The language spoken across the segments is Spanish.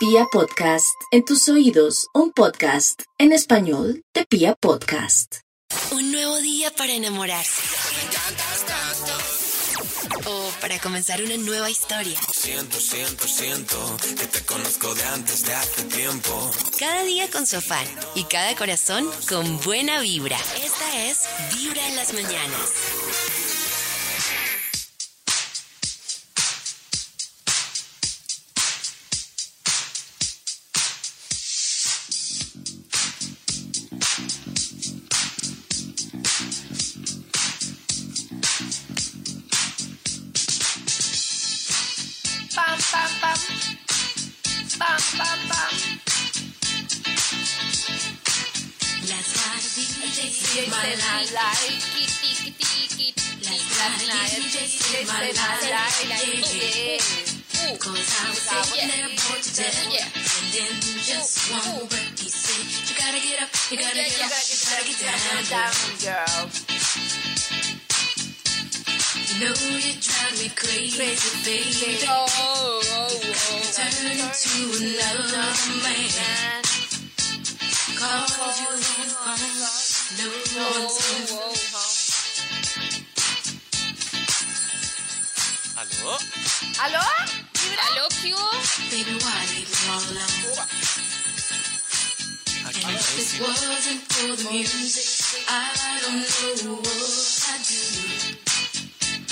Pia Podcast, en tus oídos, un podcast en español de Pia Podcast. Un nuevo día para enamorarse. O para comenzar una nueva historia. Siento, siento, siento que te conozco de antes de hace tiempo. Cada día con su afán y cada corazón con buena vibra. Esta es Vibra en las mañanas. Like it. Ooh, Cause I was there yeah, for today. yeah. And then just one word he said, you gotta get up, you gotta get up, you gotta get down, girl. You know you drive me crazy, baby. Oh, oh, oh, Turn into another man. Cause you home, no one's home. ¿Aló? ¿Aló? ¿Aló, qué hubo? Baby, why leave me all alone? Aquí And if it wasn't for the music, I don't know what I'd do.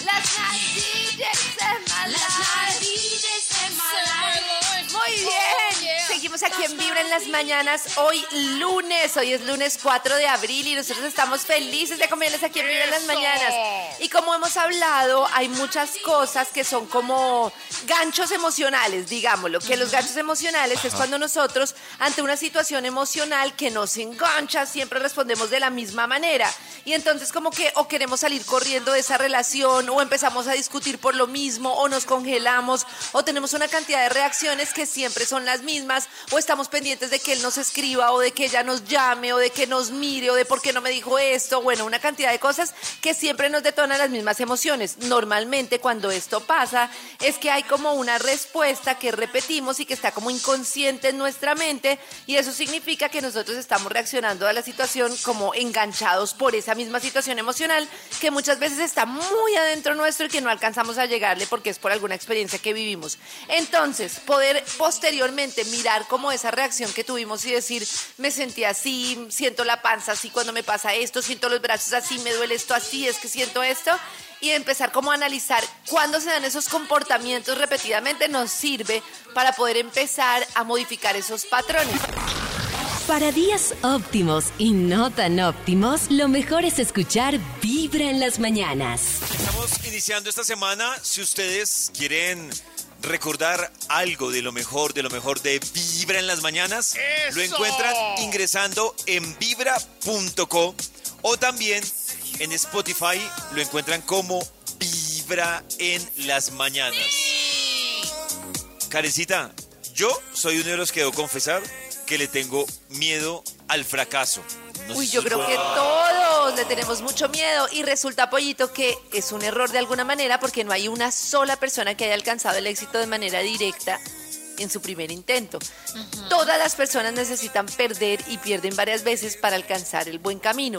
Las night DJs en my Last night, life. DJs in my life. Muy bien. Oh, Seguimos aquí en Vibra en las mañanas. Hoy lunes, hoy es lunes 4 de abril y nosotros estamos felices de acompañarles aquí en Vibra en las mañanas. Y como hemos hablado, hay muchas cosas que son como ganchos emocionales, digámoslo. Que los ganchos emocionales es cuando nosotros, ante una situación emocional que nos engancha, siempre respondemos de la misma manera. Y entonces como que o queremos salir corriendo de esa relación o empezamos a discutir por lo mismo o nos congelamos o tenemos una cantidad de reacciones que siempre son las mismas o estamos pendientes de que él nos escriba o de que ella nos llame o de que nos mire o de por qué no me dijo esto. Bueno, una cantidad de cosas que siempre nos detonan las mismas emociones. Normalmente cuando esto pasa es que hay como una respuesta que repetimos y que está como inconsciente en nuestra mente y eso significa que nosotros estamos reaccionando a la situación como enganchados por esa misma situación emocional que muchas veces está muy adentro nuestro y que no alcanzamos a llegarle porque es por alguna experiencia que vivimos. Entonces, poder posteriormente mirar como esa reacción que tuvimos y decir, me sentí así, siento la panza así cuando me pasa esto, siento los brazos así, me duele esto así, es que siento esto y empezar como a analizar cuándo se dan esos comportamientos repetidamente nos sirve para poder empezar a modificar esos patrones. Para días óptimos y no tan óptimos, lo mejor es escuchar Vibra en las mañanas. Estamos iniciando esta semana. Si ustedes quieren recordar algo de lo mejor, de lo mejor de Vibra en las mañanas, lo encuentran ingresando en vibra.co o también en Spotify lo encuentran como Vibra en las mañanas. Karencita, yo soy uno de los que debo confesar que le tengo miedo al fracaso. No Uy, si yo creo que todos le tenemos mucho miedo y resulta, Pollito, que es un error de alguna manera porque no hay una sola persona que haya alcanzado el éxito de manera directa en su primer intento. Todas las personas necesitan perder y pierden varias veces para alcanzar el buen camino.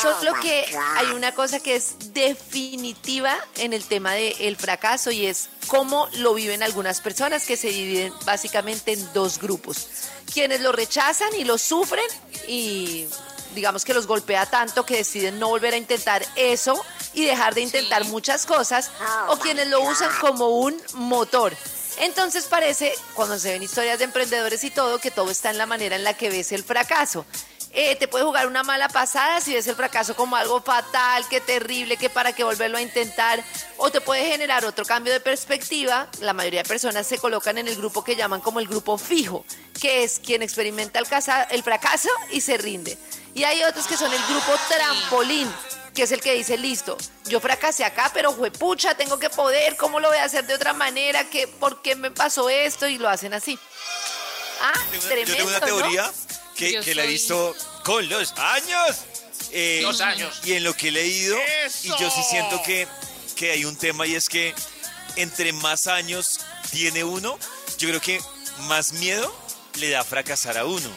Solo que hay una cosa que es definitiva en el tema del fracaso y es cómo lo viven algunas personas que se dividen básicamente en dos grupos. Quienes lo rechazan y lo sufren y digamos que los golpea tanto que deciden no volver a intentar eso y dejar de intentar muchas cosas o quienes lo usan como un motor. Entonces parece, cuando se ven historias de emprendedores y todo, que todo está en la manera en la que ves el fracaso. Eh, te puede jugar una mala pasada si ves el fracaso como algo fatal, que terrible, que para qué volverlo a intentar, o te puede generar otro cambio de perspectiva. La mayoría de personas se colocan en el grupo que llaman como el grupo fijo, que es quien experimenta el, casa- el fracaso y se rinde. Y hay otros que son el grupo trampolín, que es el que dice, listo, yo fracasé acá, pero juepucha, tengo que poder, ¿cómo lo voy a hacer de otra manera? ¿Qué, ¿Por qué me pasó esto? Y lo hacen así. Ah, Tengo tremendo, yo tengo una ¿no? teoría que, la he visto con los años. Eh, Los años. Y en lo que he leído, y yo sí siento que, que hay un tema y es que entre más años tiene uno, yo creo que más miedo le da fracasar a uno.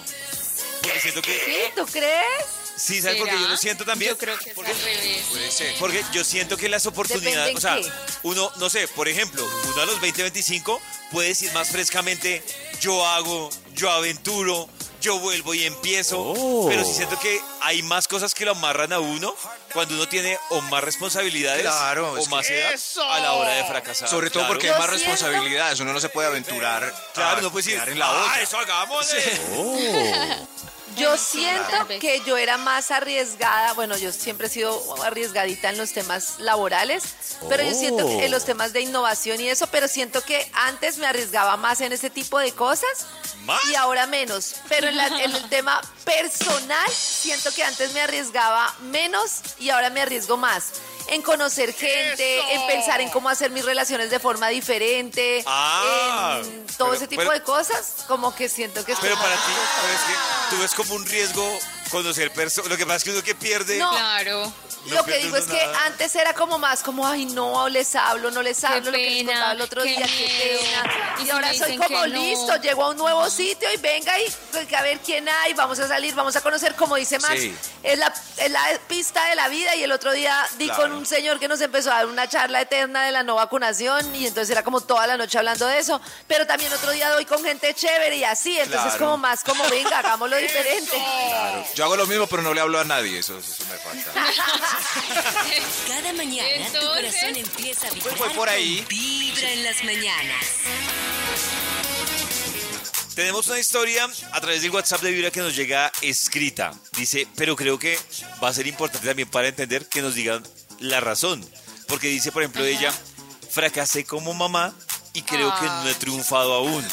Porque siento que... ¿Sí? ¿Tú crees? Sí, ¿sabes por qué yo lo siento también? Yo creo que es Porque- al revés. Puede ser. Porque yo siento que las oportunidades, Depende o sea, en qué. uno, no sé, por ejemplo, uno a los 20, 25 puede decir más frescamente, yo hago, yo aventuro, yo vuelvo y empiezo, Oh. pero sí siento que hay más cosas que lo amarran a uno cuando uno tiene o más responsabilidades Claro, o más edad a la hora de fracasar. Sobre todo Claro. porque hay más responsabilidades. Uno no se puede aventurar. Claro, a no puedes decir, en la ah, otra. eso hagámosle. Yo siento que yo era más arriesgada, bueno, yo siempre he sido arriesgadita en los temas laborales, pero yo siento que en los temas de innovación y eso, pero siento que antes me arriesgaba más en ese tipo de cosas ¿Más? y ahora menos. Pero en, la- en el tema personal, siento que antes me arriesgaba menos y ahora me arriesgo más. En conocer gente, en pensar en cómo hacer mis relaciones de forma diferente, Ah, en todo pero- ese tipo pero- de cosas, como que siento que estoy Pero para ti, pero es que tú ves como un riesgo conocer personas. Lo que pasa es que uno que pierde. No. Claro. No lo que digo es que nada. antes era como más como, ay, no, les hablo, no les hablo, lo que les contaba el otro qué día, qué miedo. pena. Y Y, si ahora soy como no. listo, llego a un nuevo sitio y venga y pues, a ver quién hay, vamos a salir, vamos a conocer, como dice Max, Sí. es, la, es la pista de la vida y el otro día di Claro. con un señor que nos empezó a dar una charla eterna de la no vacunación y entonces era como toda la noche hablando de eso, pero también otro día doy con gente chévere y así, entonces Claro. como más como venga, hagámoslo diferente. Claro. Yo hago lo mismo, pero no le hablo a nadie. Eso, eso me falta. Cada mañana tu corazón empieza a vibrar fue por ahí. Vibra en las mañanas. Tenemos una historia a través del WhatsApp de Vibra que nos llega escrita. Dice, pero creo que va a ser importante también para entender que nos digan la razón. Porque dice, por ejemplo, ella, fracasé como mamá y creo que no he triunfado aún.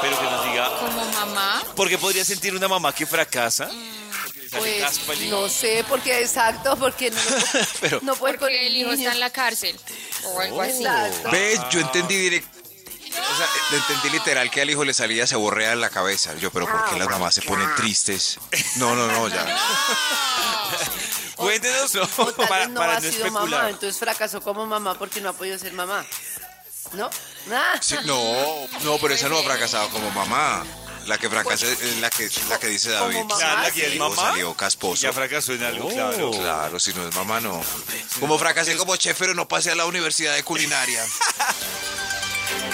Pero que nos diga, Como mamá. ¿por qué podría sentir una mamá que fracasa? Porque sale Pues no sé, porque exacto, porque no, Pero- no puede con Porque el hijo está en la cárcel. O algo así. ¿Ves? Yo entendí directo. O sea, entendí literal que al hijo le salía se borrea en la cabeza. Yo, pero ¿por qué las mamás se ponen tristes? No, no, no, ya. Cuéntenos O tal para, vez no para ha no sido mamá, entonces fracasó como mamá porque no ha podido ser mamá. ¿No? Sí, no, no, pero esa no ha fracasado como mamá. La que fracasa es la que, la que dice David. Como mamá, Claro, la que sí. es mamá salió casposo. ya fracasó en algo, claro. Claro, si no es mamá, no. Como fracasé como chef, pero no pasé a la universidad de culinaria.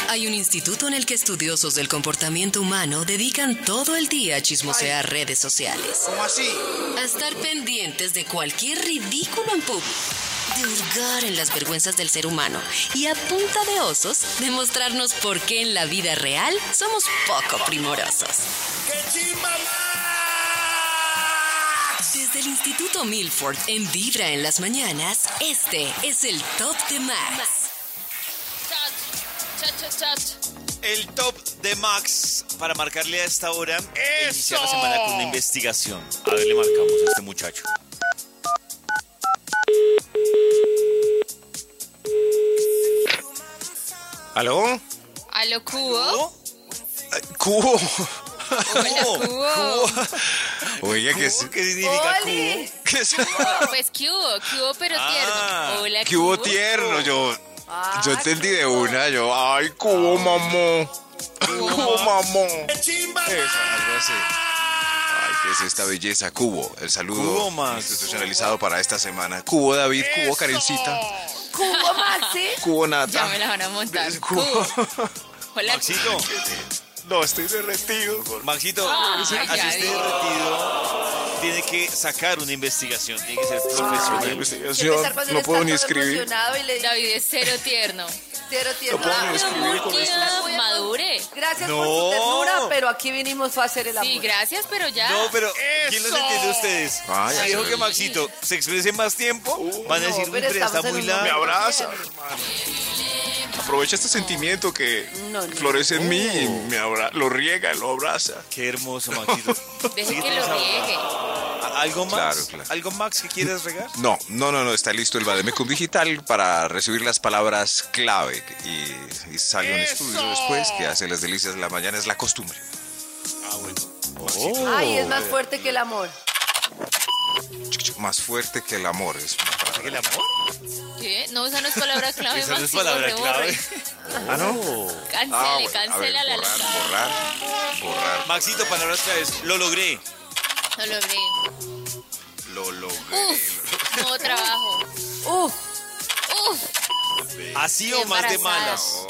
Hay un instituto en el que estudiosos del comportamiento humano dedican todo el día a chismosear redes sociales. ¿Cómo así? A estar pendientes de cualquier ridículo en público. De hurgar en las vergüenzas del ser humano y a punta de osos demostrarnos por qué en la vida real somos poco primorosos. Desde el Instituto Milford en Vibra en las mañanas, este es el Top de Max. Chat, chat, chat, chat. El top de Max para marcarle a esta hora e iniciar la semana con una investigación. A ver, le marcamos a este muchacho. ¿Aló? ¿Aló, Cubo? Cubo. Hola, Cubo. Oye, ¿qué, es, ¿Qué significa ¡Oli! cubo? qué, es- Pues Cubo, Cubo, pero Ah. tierno. Hola, Cubo. tierno? Yo, Ah, yo entendí de una, yo, ay, cubo, mamón. Cubo, mamón. Eso, algo así. Ay, ¿qué es esta belleza? Cubo, el saludo institucionalizado para esta semana. Cubo, David, cubo, Karencita. Cubo Maxi. Cubo, Ya Nata. me la van a montar. Cubo. Cubo. Hola, Maxito, No, estoy derretido. Maxito, Ay, así ya esté derretido, tiene que sacar una investigación, tiene que ser profesional. Qué Investigación, no puedo ni escribir. y le David es cero tierno. Con Muy tierno, madure. Gracias No. por su ternura, pero aquí vinimos a hacer el amor. Sí, gracias, pero ya. No, pero ¿quién los entiende a ustedes? Ay, si dijo que Maxito se exprese más tiempo, van a no, decir, "Uy, pero pero está muy largo. Me abraza. Aprovecha este sentimiento que No, no. florece en mí y me abra lo riega, lo abraza. Qué hermoso, Maxito. Deje que lo riegue. ¿Algo más? Claro, claro. ¿Algo Max que quieras regar? No, no, no, no, está listo el Bademecum Digital para recibir las palabras clave. Y, y sale un estudio después que hace las delicias de la mañana, es la costumbre. Ah, bueno. Ay, es más fuerte que el amor. Más fuerte que el amor. Es una palabra. ¿El amor? ¿Qué? No, esa no es palabra clave, Esa no es palabra clave. borre. Ah, ¿no? Cancele, Ah, bueno, a cancela ver, la borrar, lista. borrar, borrar. Maxito, palabras claves. Lo logré. No logré. Lo logré. Uf, nuevo trabajo. Uf, Uf, Así o más de malas.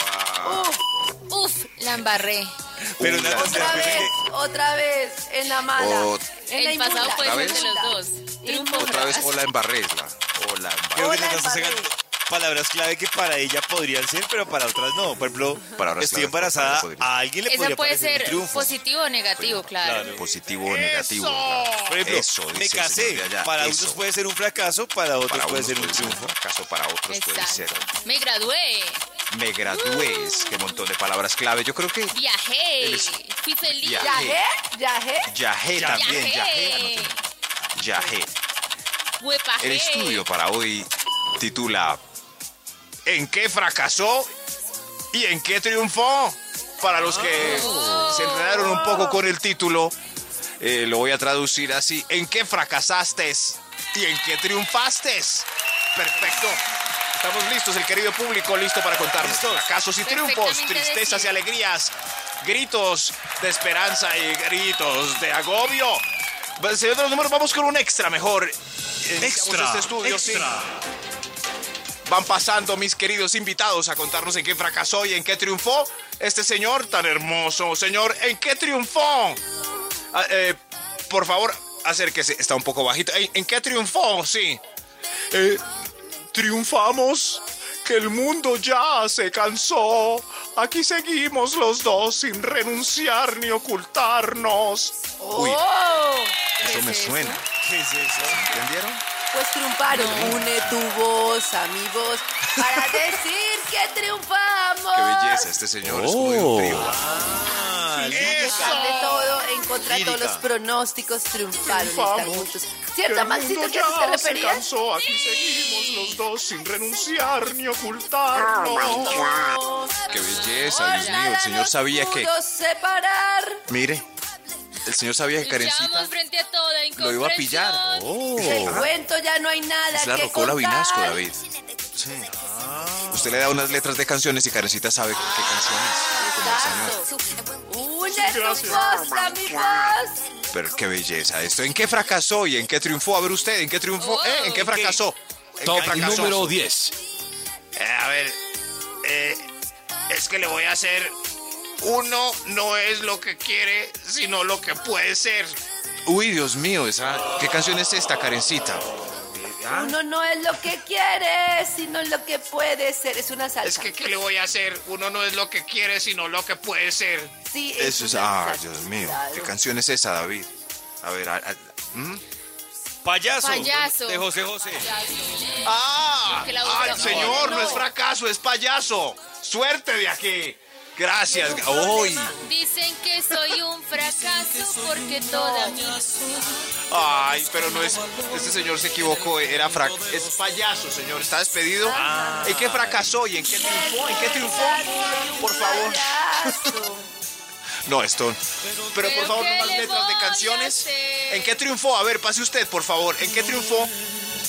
Wow. uf, la embarré. Pero la otra vez, que- otra vez, en la mala. En la El pasado inmunda. fue ¿Otra el vez? de los dos. Triunfo Otra vez fracaso. hola embarresla. Hola Creo que Hola, estás palabras clave que para ella podrían ser, pero para otras no. Por ejemplo, Palabras estoy embarazada, a alguien le Esa podría puede ser triunfo. positivo o negativo, claro. Claro. Positivo o negativo. claro. Por ejemplo, Eso, me casé. para eso. unos puede ser un fracaso, para otros Para puede ser un puede ser un triunfo. fracaso, para otros puede ser. Me gradué, Me gradué, es que montón de palabras clave. Yo creo que viajé, Eres- fui feliz. Viajé. Yajé Ya- también, Yajé. Viajé. anoten. El estudio para hoy titula ¿En qué fracasó y en qué triunfó? Para los que se enredaron un poco con el título, eh, lo voy a traducir así. ¿En qué fracasaste y en qué triunfaste? Perfecto. Estamos listos, el querido público, listo para contarnos fracasos y triunfos, tristezas y alegrías, gritos de esperanza y gritos de agobio. Señor de los números, vamos con un extra mejor. Iniciamos este estudio, sí. Van pasando mis queridos invitados a contarnos en qué fracasó y en qué triunfó este señor tan hermoso. Señor, ¿en qué triunfó? Ah, eh, por favor, acérquese. Está un poco bajito. ¿En, en qué triunfó? Sí. Eh, triunfamos. Que el mundo ya se cansó. Aquí seguimos los dos sin renunciar ni ocultarnos. Uy, Oh, eso ¿qué me suena. ¿Qué es eso? ¿Entendieron? Pues triunfaron. Une tu voz a mi voz para decir que triunfamos. Qué belleza este señor. Es como de un trío. Ah, A pesar de todo, en contra de todos los pronósticos, triunfaron estar Triunfamos. juntos. ¿Cierto, Maxito, que a eso te referías? Aquí seguimos los dos sin renunciar ni ocultarnos. Qué belleza, Dios mío. El señor sabía que. Separar. Mire, el señor sabía que Karencita Luchamos frente a toda lo iba a pillar. Del cuento ya no hay nada Es la que rocola contar. Vinasco, David. Sí. Usted le da unas letras de canciones y Karencita sabe qué canciones. Como el señor. Mi voz. Pero qué belleza esto. ¿En qué fracasó y en qué triunfó? A ver usted, ¿en qué triunfó? Oh, ¿Eh? ¿En qué fracasó? ¿En Top qué número 10. Eh, a ver, eh, es que le voy a hacer. Uno no es lo que quiere, sino lo que puede ser. Uy, Dios mío, esa, ¿qué canción es esta, Karencita? Uno no es lo que quiere, sino lo que puede ser. Es una salsa. Es que, ¿qué le voy a hacer? Uno no es lo que quiere, sino lo que puede ser. sí, Eso es, ah, salsa. Dios mío, ¿qué canción es esa, David? A ver, a- a- ¿mm? Payaso. Payaso. De José José. ¡Ah! La ¡Ah, el busca- señor! No. No es fracaso, es payaso. ¡Suerte de aquí! Gracias. ¡Uy! Dicen que soy un fracaso porque toda mi Ay, pero no es. Este señor se equivocó, era frac. Es payaso, señor. Está despedido. ¿En qué fracasó y en qué triunfó? ¿En qué triunfó? Por favor. No, esto. Pero por ¿Pero favor, no más le letras de canciones. ¿En qué triunfó? A ver, pase usted, por favor. ¿En qué triunfó?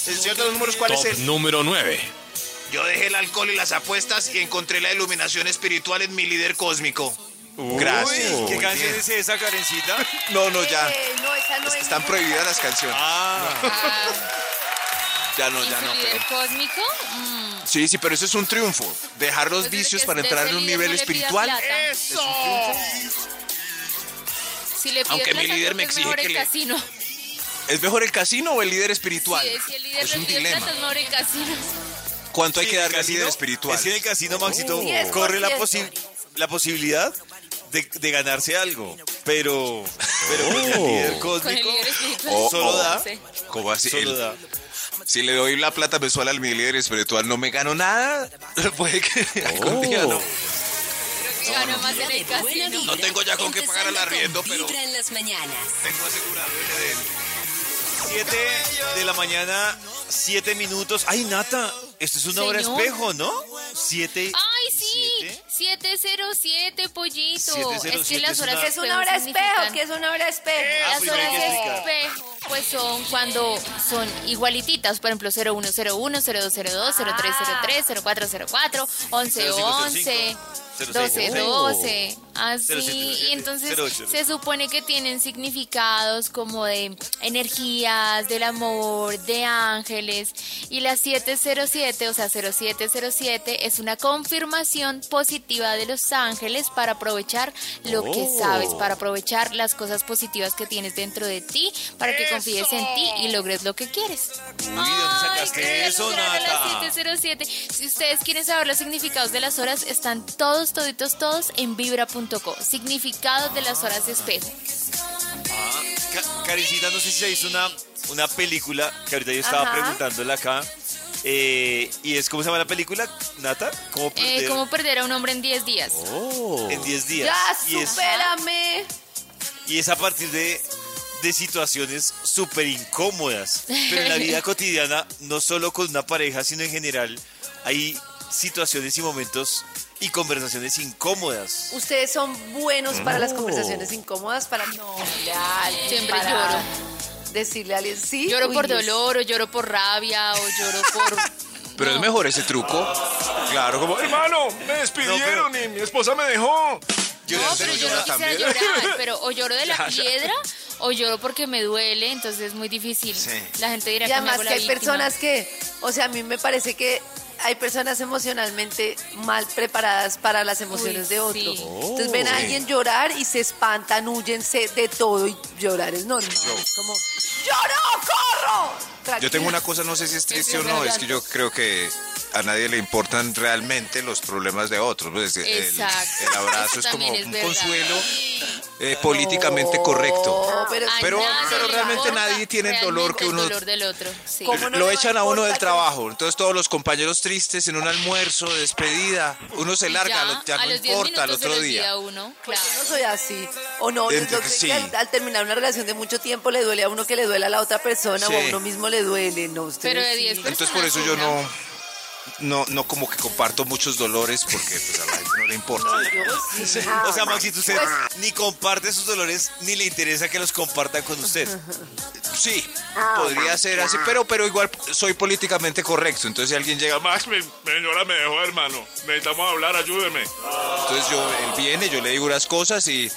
El señor de los números, ¿cuál es Top el? número 9. Yo dejé el alcohol y las apuestas y encontré la iluminación espiritual en mi líder cósmico. Gracias. ¿Qué canción bien. es esa, Karencita? No, no, ya. Eh, no, esa no Es que es están prohibidas las canciones. Ah, Ah, Ya no, ¿y ya no, pero. líder cósmico? Mm, Sí, sí, pero eso es un triunfo. Dejar los pues vicios para entrar en un nivel no espiritual. ¡Eso! Si le pide Aunque mi líder me es exige mejor que el le- casino. ¿Es mejor el casino o el líder espiritual? Sí, si el líder es le un dilema. plata, es mejor el casino. ¿Cuánto hay que en el darle al casino- líder espiritual? Es que en el casino, Maxito, Oh. corre la, 10%. posi- la posibilidad de, de ganarse algo. Pero, pero con el líder Con el cósmico, líder espiritual. Oh, solo oh. da. Sí. ¿Cómo así? Solo El- da. si le doy la plata mensual al mi líder espiritual, ¿no me gano nada? Puede que algún día no. Gano más en el casino. No tengo ya con qué pagar el empezando arriendo, pero- Vibra en las mañanas. Tengo asegurado el de él. 7 de la mañana, 7 minutos. Ay, Nata, esto es una hora espejo, ¿no? 7. Ay, sí. ¿Siete? 707, pollito. 707 es que las es una- una- Que es una hora espejo, que es una hora espejo. Ah, Las horas espejo. pues son cuando son igualititas, por ejemplo 0101, 0202, 0303, 0404, 1111, 1212, así. 0707, Y entonces 08. se supone que tienen significados como de energías, del amor, de ángeles. Y la 707, o sea 0707, es una confirmación positiva de los ángeles para aprovechar lo que Oh. sabes, para aprovechar las cosas positivas que tienes dentro de ti, para que confíes en ti y logres lo que quieres. Uy, ¿dónde sacaste Ay, eso, qué raro, Nata? la 707. Si ustedes quieren saber los significados de las horas, están todos, toditos, todos en vibra.co. Significados de las horas de espejo. Ah, Ca- Karencita, no sé si se hizo una, una película que ahorita yo estaba Ajá. preguntándole acá. Eh, y es, ¿cómo se llama la película, Nata? ¿Cómo Eh, perder ¿Cómo perder a un hombre en 10 días? Oh. en 10 días? Ya, y, es, supérame. y es a partir de, de situaciones súper incómodas. Pero en la vida cotidiana, no solo con una pareja, sino en general, hay situaciones y momentos y conversaciones incómodas. Ustedes son buenos para las conversaciones incómodas, para no a alguien, Siempre para lloro. Decirle a alguien, sí. Lloro uy, por Dios. dolor, o lloro por rabia, o lloro por... Pero es mejor ese truco. Claro, como, hermano, me despidieron y mi esposa me dejó. Yo No, no pero yo no quisiera llorar, pero o lloro de la Ya, ya. piedra o lloro porque me duele, entonces es muy difícil. Sí. La gente dirá Y que me además hago que la hay víctima. personas que, o sea, a mí me parece que hay personas emocionalmente mal preparadas para las emociones Uy, de otro. sí. Entonces ven a Sí. alguien llorar y se espantan, huyen se- de todo y llorar es normal. Es como, ¡lloro, corro! Yo tengo una cosa, no sé si es triste o no, es que yo creo que a nadie le importan realmente los problemas de otros. pues, el, Exacto. el abrazo es como es un verdad. consuelo eh, políticamente correcto. No, pero, A Pero- pero le realmente importa nadie tiene el dolor que uno- El dolor del otro, sí. ¿Cómo no Lo echan a uno del trabajo, entonces todos los compañeros tristes en un almuerzo, despedida, uno se larga, ya, lo- ya, a no los 10 importa al otro día. a uno, claro. yo no soy así. O no, sí. al, al terminar una relación de mucho tiempo le duele a uno que le duele a la otra persona o a uno mismo le duele. No, ustedes Pero de sí. 10 Entonces por eso yo no, no, no como que comparto muchos dolores porque pues a la gente no le importa. O sea, Maxito, usted Pues- ni comparte sus dolores, ni le interesa que los compartan con usted. Sí, podría ser así, pero, pero igual soy políticamente correcto. Entonces si alguien llega, Max, mi señora me dejó, hermano, necesitamos hablar, ayúdeme. Entonces yo, él viene, yo le digo unas cosas y,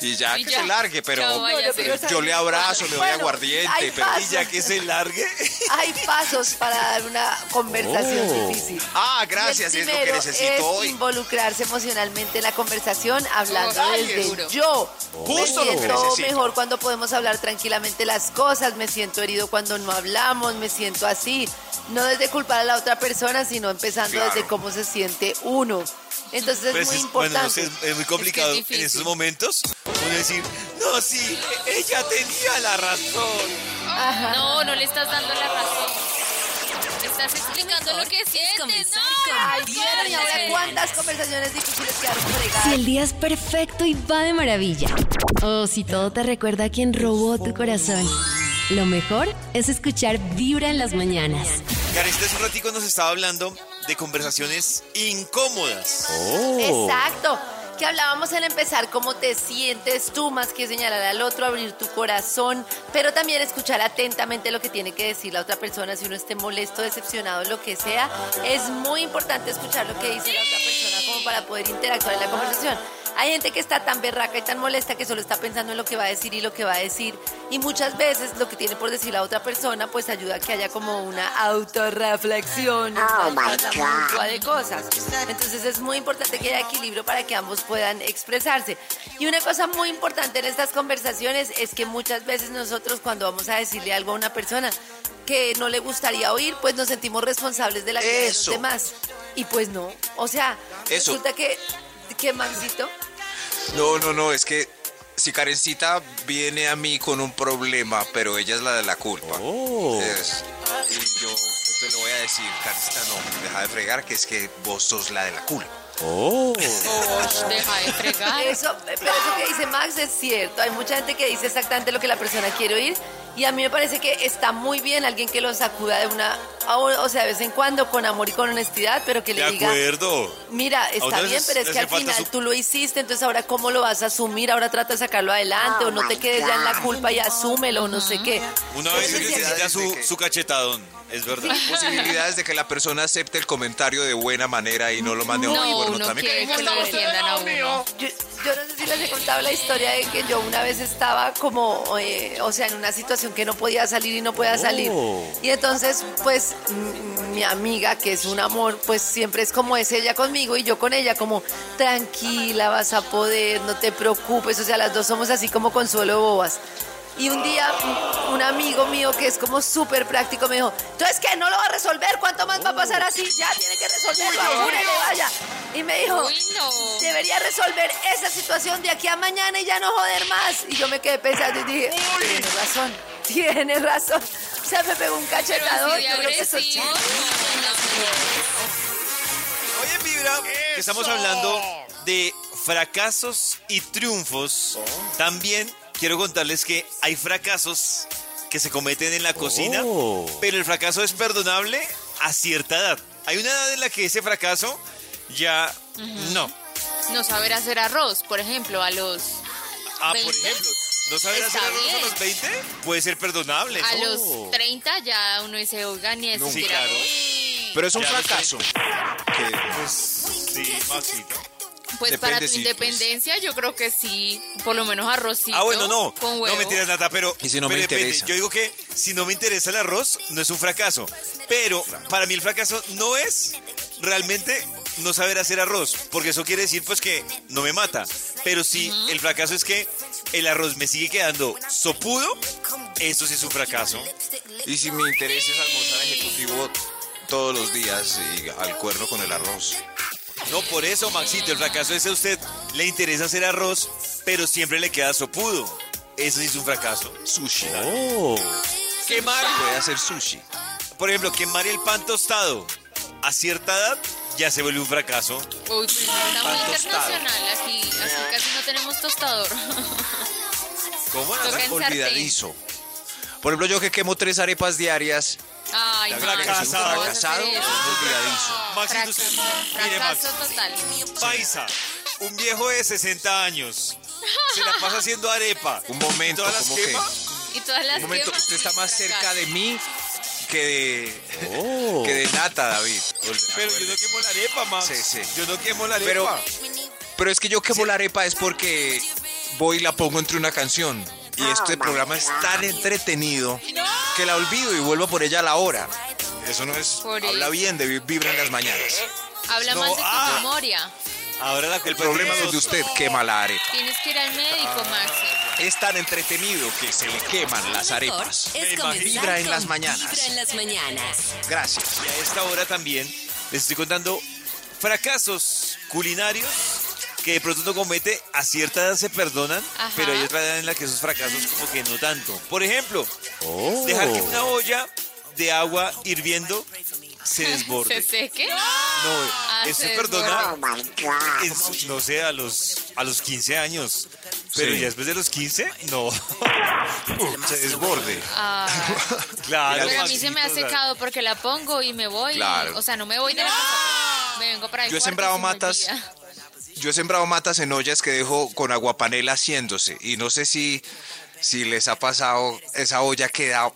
y ya Y que ya. se largue, pero Chao, váyase. pero yo le abrazo, le doy Bueno, aguardiente, pero... Y ya que se largue, Hay pasos para dar una conversación Oh. difícil. Ah, gracias, es lo que necesito es hoy. involucrarse emocionalmente en la conversación, hablando Ay, desde yo. Justo me lo que siento necesito. mejor cuando podemos hablar tranquilamente las cosas, me siento herido cuando no hablamos, me siento así. No desde culpar a la otra persona, sino empezando Claro. desde cómo se siente uno. Entonces pues es muy es, bueno, no importante. sé, es, es muy complicado en difícil. esos momentos uno decir, no, sí, e- ella tenía la razón. No, no le estás dando la razón. Estás explicando lo que sientes. comenzar No. Ay, en y ahora mañanas. cuántas conversaciones difíciles quedaron fregadas. Si el día es perfecto y va de maravilla. O si todo te recuerda a quien robó tu corazón. Lo mejor es escuchar Vibra en las mañanas. Karencita hace un ratico nos estaba hablando de conversaciones incómodas. Exacto. Que hablábamos en empezar cómo te sientes tú, más que señalar al otro, abrir tu corazón, pero también escuchar atentamente lo que tiene que decir la otra persona, si uno esté molesto, decepcionado, lo que sea. Es muy importante escuchar lo que dice la otra persona como para poder interactuar en la conversación. Hay gente que está tan berraca y tan molesta que solo está pensando en lo que va a decir y lo que va a decir. Y muchas veces lo que tiene por decir la otra persona pues ayuda a que haya como una autorreflexión, una mutua de cosas. Entonces es muy importante que haya equilibrio para que ambos puedan expresarse. Y una cosa muy importante en estas conversaciones es que muchas veces nosotros cuando vamos a decirle algo a una persona que no le gustaría oír, pues nos sentimos responsables de la vida de los demás. Y pues no. O sea, Eso. resulta que, que Maxito, No, no, no, es que si Karencita viene a mí con un problema, pero ella es la de la culpa. Es- y yo entonces le voy a decir, Karencita, no, deja de fregar, que es que vos sos la de la culpa. Oh. Ush, deja de fregar. Eso, pero eso que dice Max es cierto. Hay mucha gente que dice exactamente lo que la persona quiere oír. Y a mí me parece que está muy bien alguien que lo sacuda de una, o sea, de vez en cuando con amor y con honestidad, pero que le De diga, acuerdo. mira, está bien, pero es que al final su- tú lo hiciste, entonces ahora cómo lo vas a asumir, ahora trata de sacarlo adelante, o no te quedes ya en la culpa y asúmelo, o no sé qué. Una vez necesita su, de que- su cachetadón, es verdad. Posibilidades de que la persona acepte el comentario de buena manera y no lo mande a un No, uno también. quiere que lo a uno. Yo, yo no sé si les he contado la historia de que yo una vez estaba como, eh, o sea, en una situación que no podía salir y no podía salir. Y entonces, pues, mi amiga, que es un amor, pues siempre es como es ella conmigo y yo con ella, como, tranquila, vas a poder, no te preocupes. O sea, las dos somos así como consuelo bobas. Y un día un- amigo mío que es como súper práctico me dijo, entonces que no lo va a resolver, ¿cuánto más va a pasar así? Ya tiene que resolverlo, apúrele, vaya. Y me dijo, Uy, no. debería resolver esa situación de aquí a mañana y ya no joder más. Y yo me quedé pensando y dije, tiene razón, tiene razón. O sea, me pegó un cachetador. de yo creo que eso es agresivo. chido. Hoy en Vibra que estamos hablando de fracasos y triunfos. También quiero contarles que hay fracasos que se cometen en la cocina, pero el fracaso es perdonable a cierta edad. Hay una edad en la que ese fracaso ya no. No saber hacer arroz, por ejemplo, a los Ah, por 20. ejemplo, no saber Está hacer arroz a los 20 puede ser perdonable. a los 30 ya uno dice, oiga, ni es Sí, siquiera claro. Pero es un Ya lo fracaso. Que, Pues, sí, Maxito. Pues Depende, para tu sí, pues. independencia yo creo que sí, por lo menos arrocito Ah, bueno, no. con huevo. No mentiras, Nata, pero. ¿Y si no me pero depende. interesa? Yo digo que si no me interesa el arroz, no es un fracaso. Pero para mí el fracaso no es realmente no saber hacer arroz. Porque eso quiere decir, pues, que no me mata. Pero si el fracaso es que el arroz me sigue quedando sopudo, eso sí es un fracaso. y si mi interés es almorzar ejecutivo todos los días y al cuerno con el arroz. No, por eso, Maxito, el fracaso es a usted le interesa hacer arroz, pero siempre le queda sopudo. Eso sí es un fracaso. Sushi. Quemar, Puede hacer sushi. por ejemplo, quemar el pan tostado a cierta edad ya se vuelve un fracaso. Uy, pues está muy Pan tostado. internacional aquí, aquí casi no tenemos tostador. ¿Cómo? En Olvidadizo. Por ejemplo, yo que quemo tres arepas diarias, Ay, Max, fracasado. ¿cómo vas a hacer fracasado, olvidadizo. Fracaso, mire, Max, total. paisa, un viejo de 60 años, se la pasa haciendo arepa. Un momento, ¿Todas las como que-? Y todas las Un momento, usted está más fracaso. cerca de mí que de, que de nata, David. Pero yo no quemo la arepa. Sí, sí. Yo no quemo la arepa. Pero, pero es que yo quemo la arepa es porque voy y la pongo entre una canción. Y este programa es tan entretenido que la olvido y vuelvo por ella a la hora. Eso no es. Por habla eso. bien de vi- vibra en las mañanas. Habla No, más de tu ah. memoria. Ahora la El culpa problema es es de usted quema la arepa. Tienes que ir al médico, Maxi. Es tan entretenido que se le queman las arepas. es Vibra en con las mañanas. Vibra en las mañanas. Gracias. Y a esta hora también les estoy contando fracasos culinarios que de pronto uno comete, a cierta edad se perdonan, Ajá. pero hay otra edad en la que esos fracasos como que no tanto. Por ejemplo, Oh. dejar que una olla de agua hirviendo se ¿Se desborde. seque? No, Ah, eso se se perdona, en su- no sé, a los, a los 15 años. Pero Sí. ya después de los 15, no. se desborde. Ah, Claro. pero a mí se me ha Maxito, secado porque la pongo y me voy. Claro. O sea, no me voy de la casa, pero me vengo para el Yo he cuarto sembrado y se me matas. olvida. Yo he sembrado matas en ollas que dejo con aguapanela haciéndose. Y no sé si, si les ha pasado, esa olla queda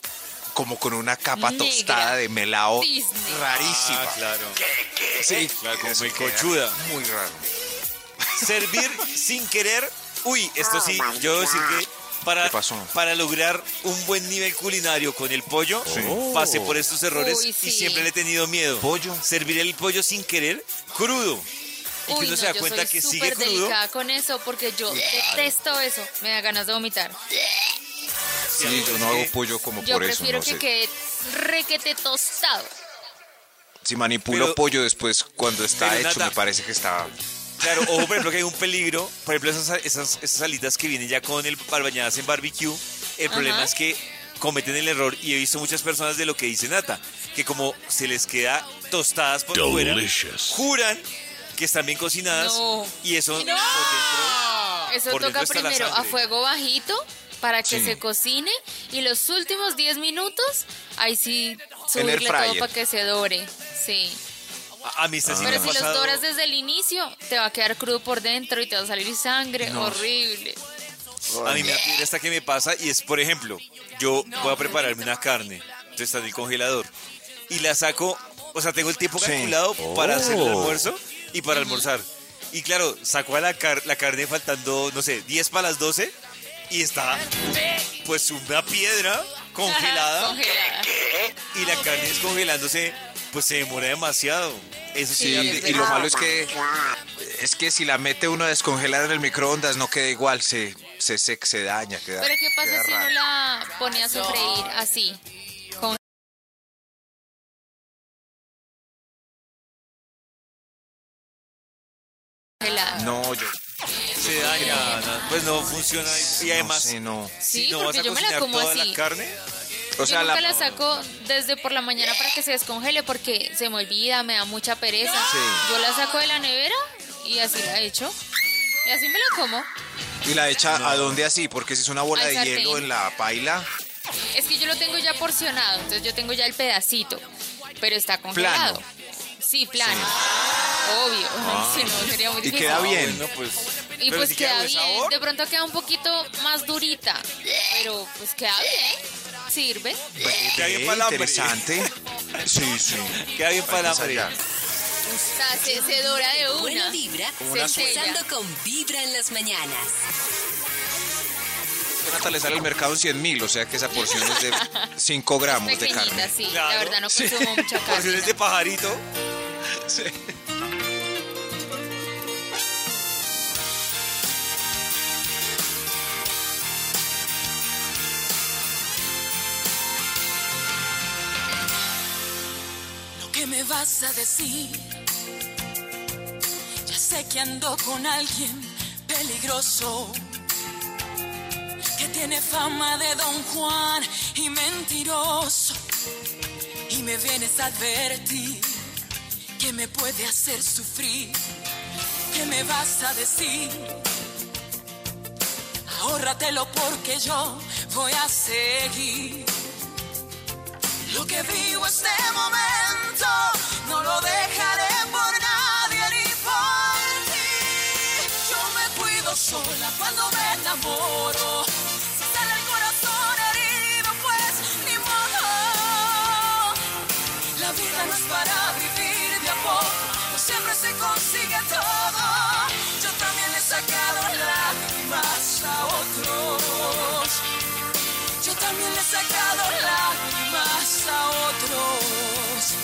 como con una capa Negra. tostada de melao Disney. rarísima. Ah, claro. Sí, Claro, como muy cochuda. Muy raro. Servir sin querer. Uy, esto sí, yo debo decir que para, ¿Qué pasó? para lograr un buen nivel culinario con el pollo, pasé por estos errores Uy, y sí. siempre le he tenido miedo. ¿Pollo? Servir el pollo sin querer, crudo. Y que Uy, uno no, se da yo cuenta soy que sigue crudo. delicada con eso porque yo detesto eso. Me da ganas de vomitar. Sí, yo no hago pollo como Yo por eso. prefiero No que sé. quede requete tostado. Si manipulo Pero- pollo después cuando está hecho, me parece que está. Claro, ojo, por ejemplo, que hay un peligro. Por ejemplo, esas, esas, esas alitas que vienen ya con el bañadas en barbecue. El problema es que cometen el error y he visto muchas personas de lo que dice Nata, que como se les queda tostadas por fuera, juran que están bien cocinadas No. y eso por dentro Eso Por toca dentro está la primero a fuego bajito para que Sí. se cocine y los últimos 10 minutos, ahí sí subirle todo para que se dore. Sí. a, a mí sí me Pero si los pasado. doras desde el inicio, te va a quedar crudo por dentro y te va a salir sangre. Horrible. A mí me da esta que me pasa y es, por ejemplo, yo voy a prepararme una carne, entonces está en el congelador y la saco, o sea, tengo el tiempo Sí. calculado para hacer el Oh. almuerzo y para almorzar. Y claro, saco a la, car- la carne faltando, no sé, 10 para las 12 y está pues una piedra congelada Congelada. y la carne descongelándose, pues se demora demasiado. Eso sí, Y, lo malo es que es que si la mete uno a descongelar en el microondas no queda igual, se, se, se, se daña. Queda, Pero ¿qué pasa queda si uno raro. la pone a sofreír así? Congelada. No, yo se daña, na- pues no funciona y además no sé, no. Sí, si no vas porque a yo me la como toda así. la carne, O sea, yo nunca la, la saco desde por la mañana para que se descongele porque se me olvida, me da mucha pereza. Sí. Yo la saco de la nevera y así la echo. Y así me la como. y la echa a dónde así, porque si es una bola Al de sartén. hielo en la paila, Es que yo lo tengo ya porcionado, entonces yo tengo ya el pedacito, pero está congelado. Sí, plano. Obvio. Si no, sería muy Ah. Y difícil. queda bien. bueno, pues Y pero pues si queda buen bien. sabor. De pronto queda un poquito más durita, pero pues queda bien. Sirve. Queda bien para hambre. interesante. Sí, sí. Queda bien para el Hay que hambre. ensayar. O sea, se, se dora de Buena una. vibra, una suela. empezando con Vibra en las mañanas. Jonathan le sale al mercado en 100 mil, o sea que esa porción es de 5 gramos de carne. sí. Claro. La verdad no consumo mucha carne. Porciones de pajarito. ¿Qué me vas a decir? Ya sé que ando con alguien peligroso, que tiene fama de don Juan y mentiroso. Y me vienes a advertir que me puede hacer sufrir. ¿Qué me vas a decir? Ahórratelo porque yo voy a seguir. Lo que vivo este momento no lo dejaré por nadie ni por ti. Yo me cuido sola cuando me enamoro. Si sale el corazón herido, pues ni modo. La vida no es para vivir de a poco, no siempre se consigue todo. Yo también he sacado lágrimas también le he sacado lágrimas a otros.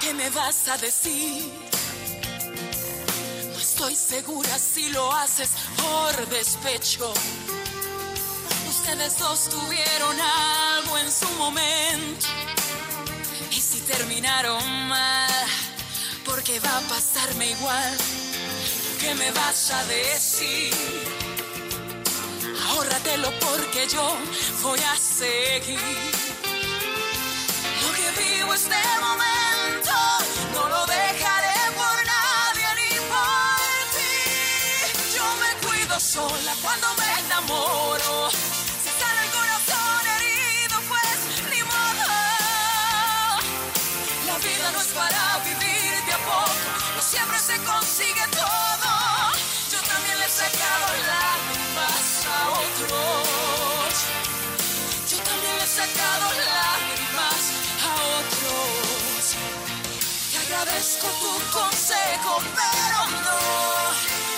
¿Qué me vas a decir? Estoy segura si lo haces por despecho. Ustedes dos tuvieron algo en su momento. Y si terminaron mal, porque va a pasarme igual. ¿Qué me vas a decir? Ahórratelo porque yo voy a seguir. Enamoro. Si sale el corazón herido, pues ni modo. La vida no es para vivir de a poco, no siempre se consigue todo. Yo también le he sacado lágrimas a otros. Yo también le he sacado lágrimas a otros. Te agradezco tu consejo, pero no.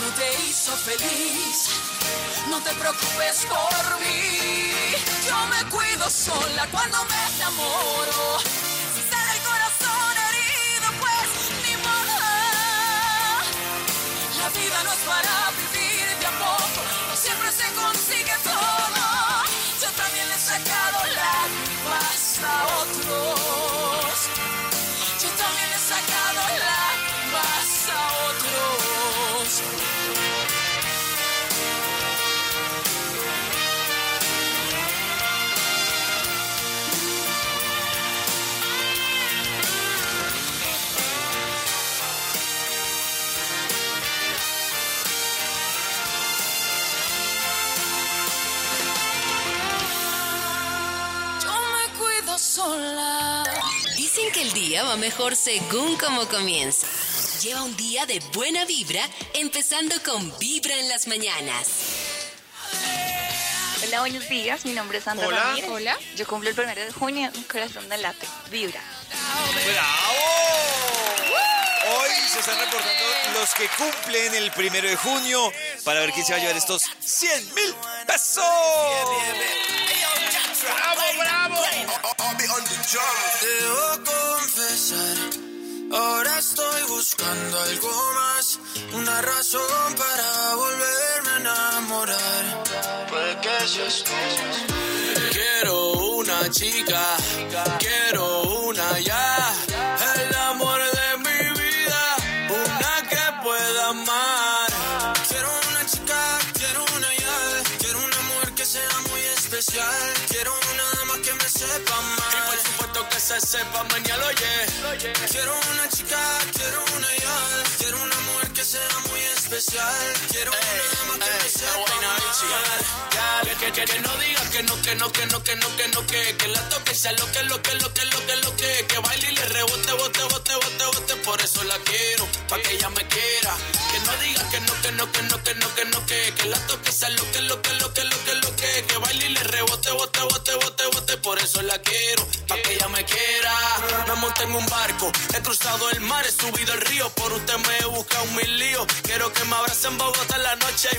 No te hizo feliz, no te preocupes por mí. Yo me cuido sola cuando me enamoro. Si sale el corazón herido, pues ni modo. La vida no es para vivir de a poco, no siempre se consigue todo. Yo también le he sacado lágrimas va mejor según cómo comienza. Lleva un día de buena vibra, empezando con Vibra en las mañanas. Hola, buenos días. Mi nombre es Sandra Hola. Ramírez. Hola. Yo cumplo el primero de junio. Mi corazón de late. Vibra. ¡Bravo! Hoy se están reportando los que cumplen el primero de junio para ver quién se va a llevar estos 100 mil pesos. ¡Bravo, bravo! Debo confesar, ahora estoy buscando algo más, una razón para volverme a enamorar. Puede que seas tú. Quiero una chica, quiero sepa mañana, oye. Quiero una chica, quiero una ya, quiero una mujer que sea muy especial, quiero una que que, que, no diga que no, que no, que no, que no, que no, que, que la toque sea lo que, lo que, lo que, lo que, lo que, que baile y le rebote, bote, bote, bote, bote, por eso la quiero, pa' que ella me quiera. Que no diga que no, que no, que no, que no, que no, que, que la toque sea lo que, lo que, lo que, lo que, lo que, que baile y le rebote, bote, bote, bote, bote, por eso la quiero, pa' que ella me quiera. Me monté en un barco, he cruzado el mar, he subido el río, por usted me he buscado mil líos. Quiero que me abracen en Bogotá en la noche hay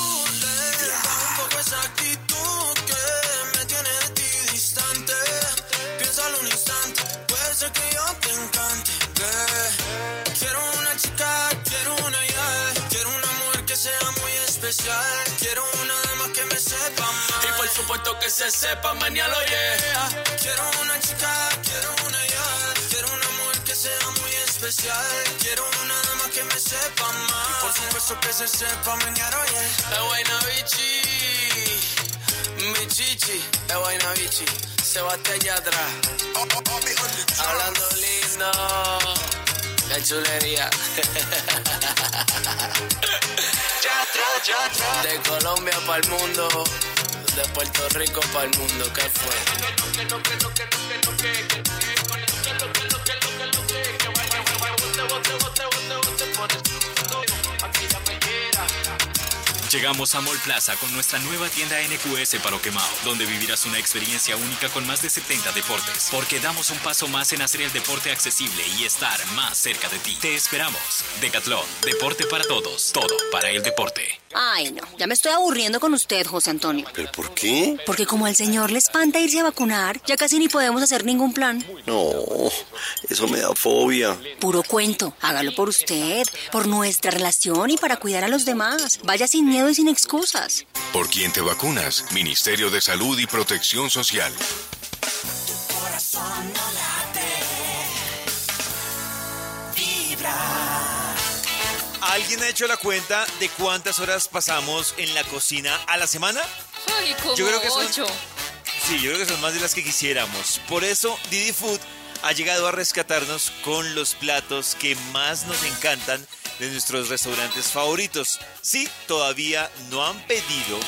especial. Quiero una dama que me sepa amar. Y por supuesto que se sepa mañana, yeah. Quiero una chica, quiero una ya, quiero una mujer que sea muy especial. Quiero una dama que me sepa amar. Y por supuesto que se sepa mañana, yeah. La buena bichi, mi chichi, la buena bichi. Sebastián Yatra, hablando lindo. Qué chulería. De Colombia para el mundo, de Puerto Rico para el mundo, ¿qué fue? Llegamos a Mall Plaza con nuestra nueva tienda NQS para Oquemao, donde vivirás una experiencia única con más de 70 deportes. Porque damos un paso más en hacer el deporte accesible y estar más cerca de ti. Te esperamos. Decathlon, deporte para todos, todo para el deporte. Ay, no, ya me estoy aburriendo con usted, José Antonio. ¿Pero por qué? Porque como al señor le espanta irse a vacunar, ya casi ni podemos hacer ningún plan. No, eso me da fobia. Puro cuento, hágalo por usted, por nuestra relación y para cuidar a los demás. Vaya sin miedo y sin excusas. ¿Por quién te vacunas? Ministerio de Salud y Protección Social. ¿Alguien ha hecho la cuenta de cuántas horas pasamos en la cocina a la semana? Ay, como Yo creo que son- ocho. Sí, yo creo que son más de las que quisiéramos. Por eso Didi Food ha llegado a rescatarnos con los platos que más nos encantan de nuestros restaurantes favoritos. Si todavía no han pedido,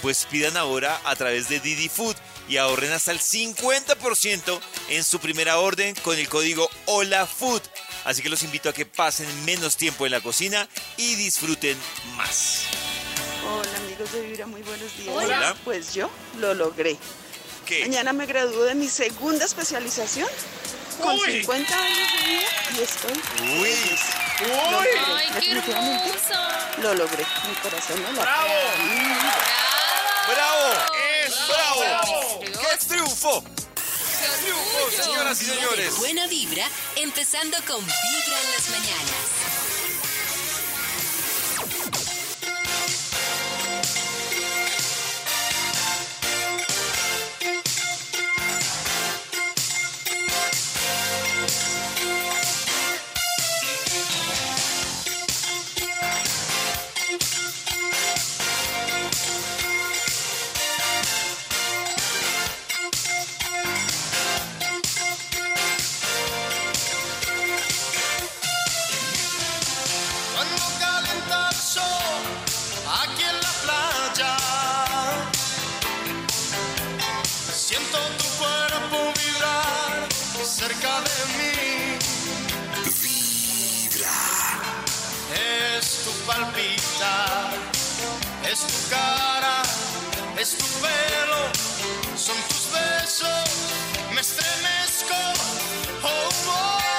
pues pidan ahora a través de Didi Food y ahorren hasta el 50% en su primera orden con el código Hola Food. Así que los invito a que pasen menos tiempo en la cocina y disfruten más. Hola amigos de Vibra, muy buenos días. Hola. Pues yo lo logré. ¿Qué? Mañana me gradúo de mi segunda especialización con 50 años de vida y estoy Uy. feliz. Lo logré, Ay, qué definitivamente hermosa. Lo logré, mi corazón no lo ¡Bravo! ¡Bravo! ¡Eso! ¡Bravo! ¡Qué triunfo! Triunfos, señoras y señores. Buena vibra, empezando con Vibra en las mañanas. Cerca de mí. Vibra. Es tu palpitar, es tu cara, es tu pelo, son tus besos, me estremezco. Oh, oh.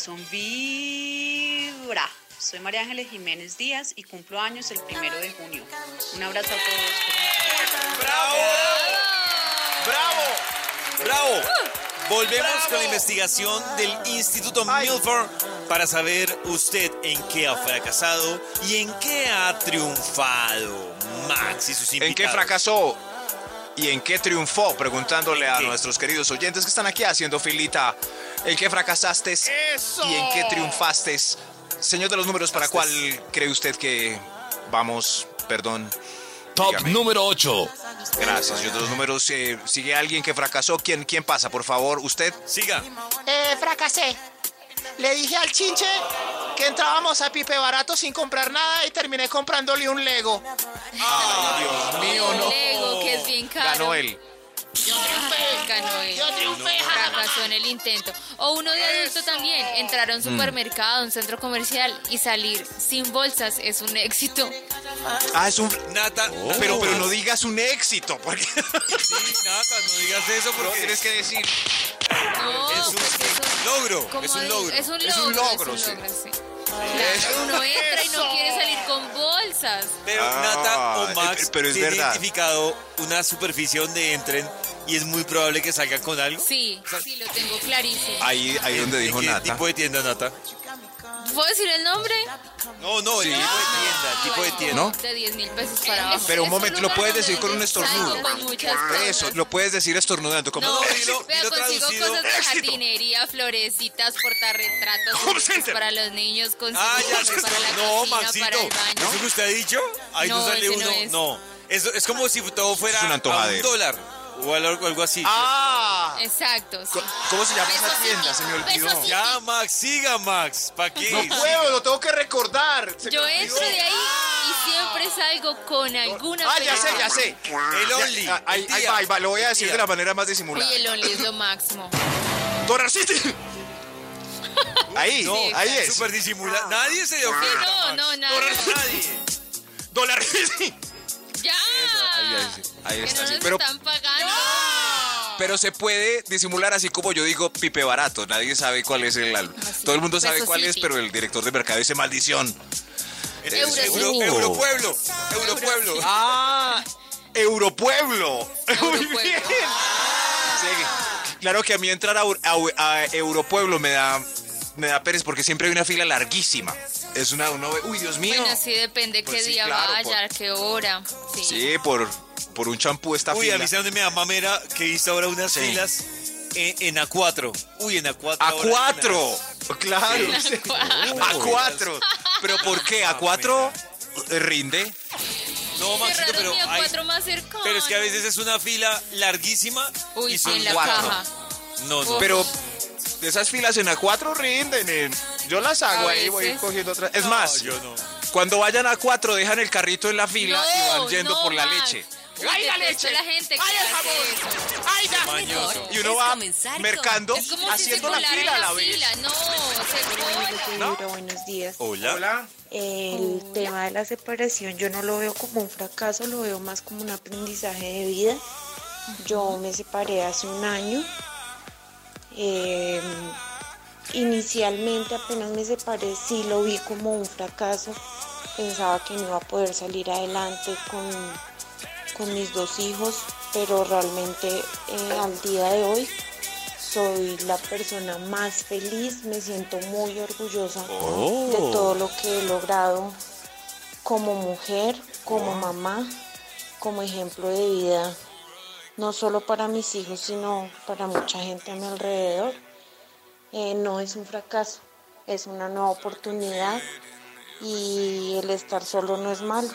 Corazón vibra. Soy María Ángeles Jiménez Díaz y cumplo años el primero de junio. Un abrazo a todos. ¡Bravo! ¡Bravo! Volvemos con la investigación del Instituto Milford para saber usted en qué ha fracasado y en qué ha triunfado. Max y sus invitados. ¿En qué fracasó? ¿Y en qué triunfó? Preguntándole a qué? nuestros queridos oyentes que están aquí haciendo filita. ¿En qué fracasaste? ¿Y en qué triunfaste? Señor de los números, ¿para cuál cree usted que vamos? Perdón. Top Dígame. número 8. Gracias, señor de los números. eh, ¿Sigue alguien que fracasó? ¿Quién, ¿Quién pasa, por favor? ¿Usted? Siga. Eh, fracasé. Le dije al chinche que entrábamos a Pipe Barato sin comprar nada y terminé comprándole un Lego. Ay, Dios mío, no. Lego, que es bien caro. Ganó él. Yo triunfé. Yo triunfé. Fracasó en el intento. O uno de adulto también. Entrar a un supermercado, a un centro comercial y salir sin bolsas es un éxito. Ah, es un... Nata, Pero, pero no digas un éxito, porque Sí, Nata, no digas eso no porque tienes que decir... No, es un, pues es un- logro, es un logro. Es un logro. Es un logro, es sí. un logro, sí. Claro, uno entra y no quiere salir con bolsas. Pero Ah, Nata o eh, Max pero es tienen verdad. identificado una superficie donde entren y es muy probable que salgan con algo. Sí, sí, lo tengo clarísimo. Ahí, ahí donde ¿De dijo qué Nata. tipo de tienda, Nata? ¿Puedo decir el nombre? No, no, el tipo de tienda, el tipo de tienda. ¿No? De 10 mil pesos para abajo. Pero un Es momento, lo puedes decir con un estornudo. Eso, lo puedes decir estornudando. Como, No, dilo- pero dilo consigo traducido. cosas de jardinería, florecitas, portarretratos, para los niños, consigo Ah, ya, cosas para la no, cocina, Maxito. para el baño. ¿Eso que usted ha dicho? Ahí no, No, sale uno. no es. No, es, es como si todo fuera Es un a un dólar o algo, algo así. ¡Ah! Exacto, sí. ¿Cómo se llama esa tienda? City, Se me olvidó. Ya, Max, siga, Max. ¿Para qué? No puedo, lo tengo que recordar. Se Yo entro de ahí y siempre salgo con alguna Ah, ya sé, ya sé. El Only. Ya, ahí, el ahí tía. va, ahí va, lo voy a decir tía. de la manera más disimulada. Oye, el Only es lo máximo. Dólar City. Ahí, No, ahí es. Súper disimulado. Nadie se dio Sí, cuenta. no, no. Nadie. Dólar City. ¡Ya! Ahí, ahí, sí. Ahí Que está. no sí. nos Pero, están pagando. pero se puede disimular así como yo digo pipe barato. Nadie sabe cuál es el álbum. Todo el mundo sabe cuál es, pero el director de mercado dice maldición. Es Euro Euro, City. Europueblo. Europueblo. Ah, Europueblo. Muy Europueblo. bien. Sí, claro que a mí entrar a, a- a Europueblo me da me da pereza porque siempre hay una fila larguísima. Es una uno ve- uy, Dios mío. Bueno, sí, depende Pues qué sí, día claro, vaya, qué hora. Sí. Sí, por por un champú esta Uy, fila. a mí se donde me da mamera que visto ahora unas Sí. filas en, en A4. Uy, en A4. A ahora cuatro. Claro. Sí. A cuatro. ¿Pero por qué? ¿A cuatro rinde? No, Maxito, Cerraron pero, hay- A4 más cercano. pero es que a veces es una fila larguísima Uy, y son en la cuatro. caja. No, no. Pero esas filas en A4 rinden. eh. Yo las hago A ahí, voy veces. cogiendo otras. Es No, más, yo no. cuando vayan a A4 dejan el carrito en la fila y van yendo no, por la leche. Uy, ¡Ay, la leche! la gente que ¡Ay, el hace jabón! eso. ¡Ay, ya! Mañoso. Y uno Es va comenzar con- mercando, Es como si se haciendo la fila a la la vez. fila. No, se Vibra, buenos días. Hola. Hola. El tema de la separación yo no lo veo como un fracaso, lo veo más como un aprendizaje de vida. Yo me separé hace un año. Eh, inicialmente apenas me separé sí lo vi como un fracaso. Pensaba que no iba a poder salir adelante con, con mis dos hijos, pero realmente eh, al día de hoy soy la persona más feliz, me siento muy orgullosa de todo lo que he logrado como mujer, como mamá, como ejemplo de vida, no solo para mis hijos, sino para mucha gente a mi alrededor. Eh, no es un fracaso, es una nueva oportunidad y el estar solo no es malo.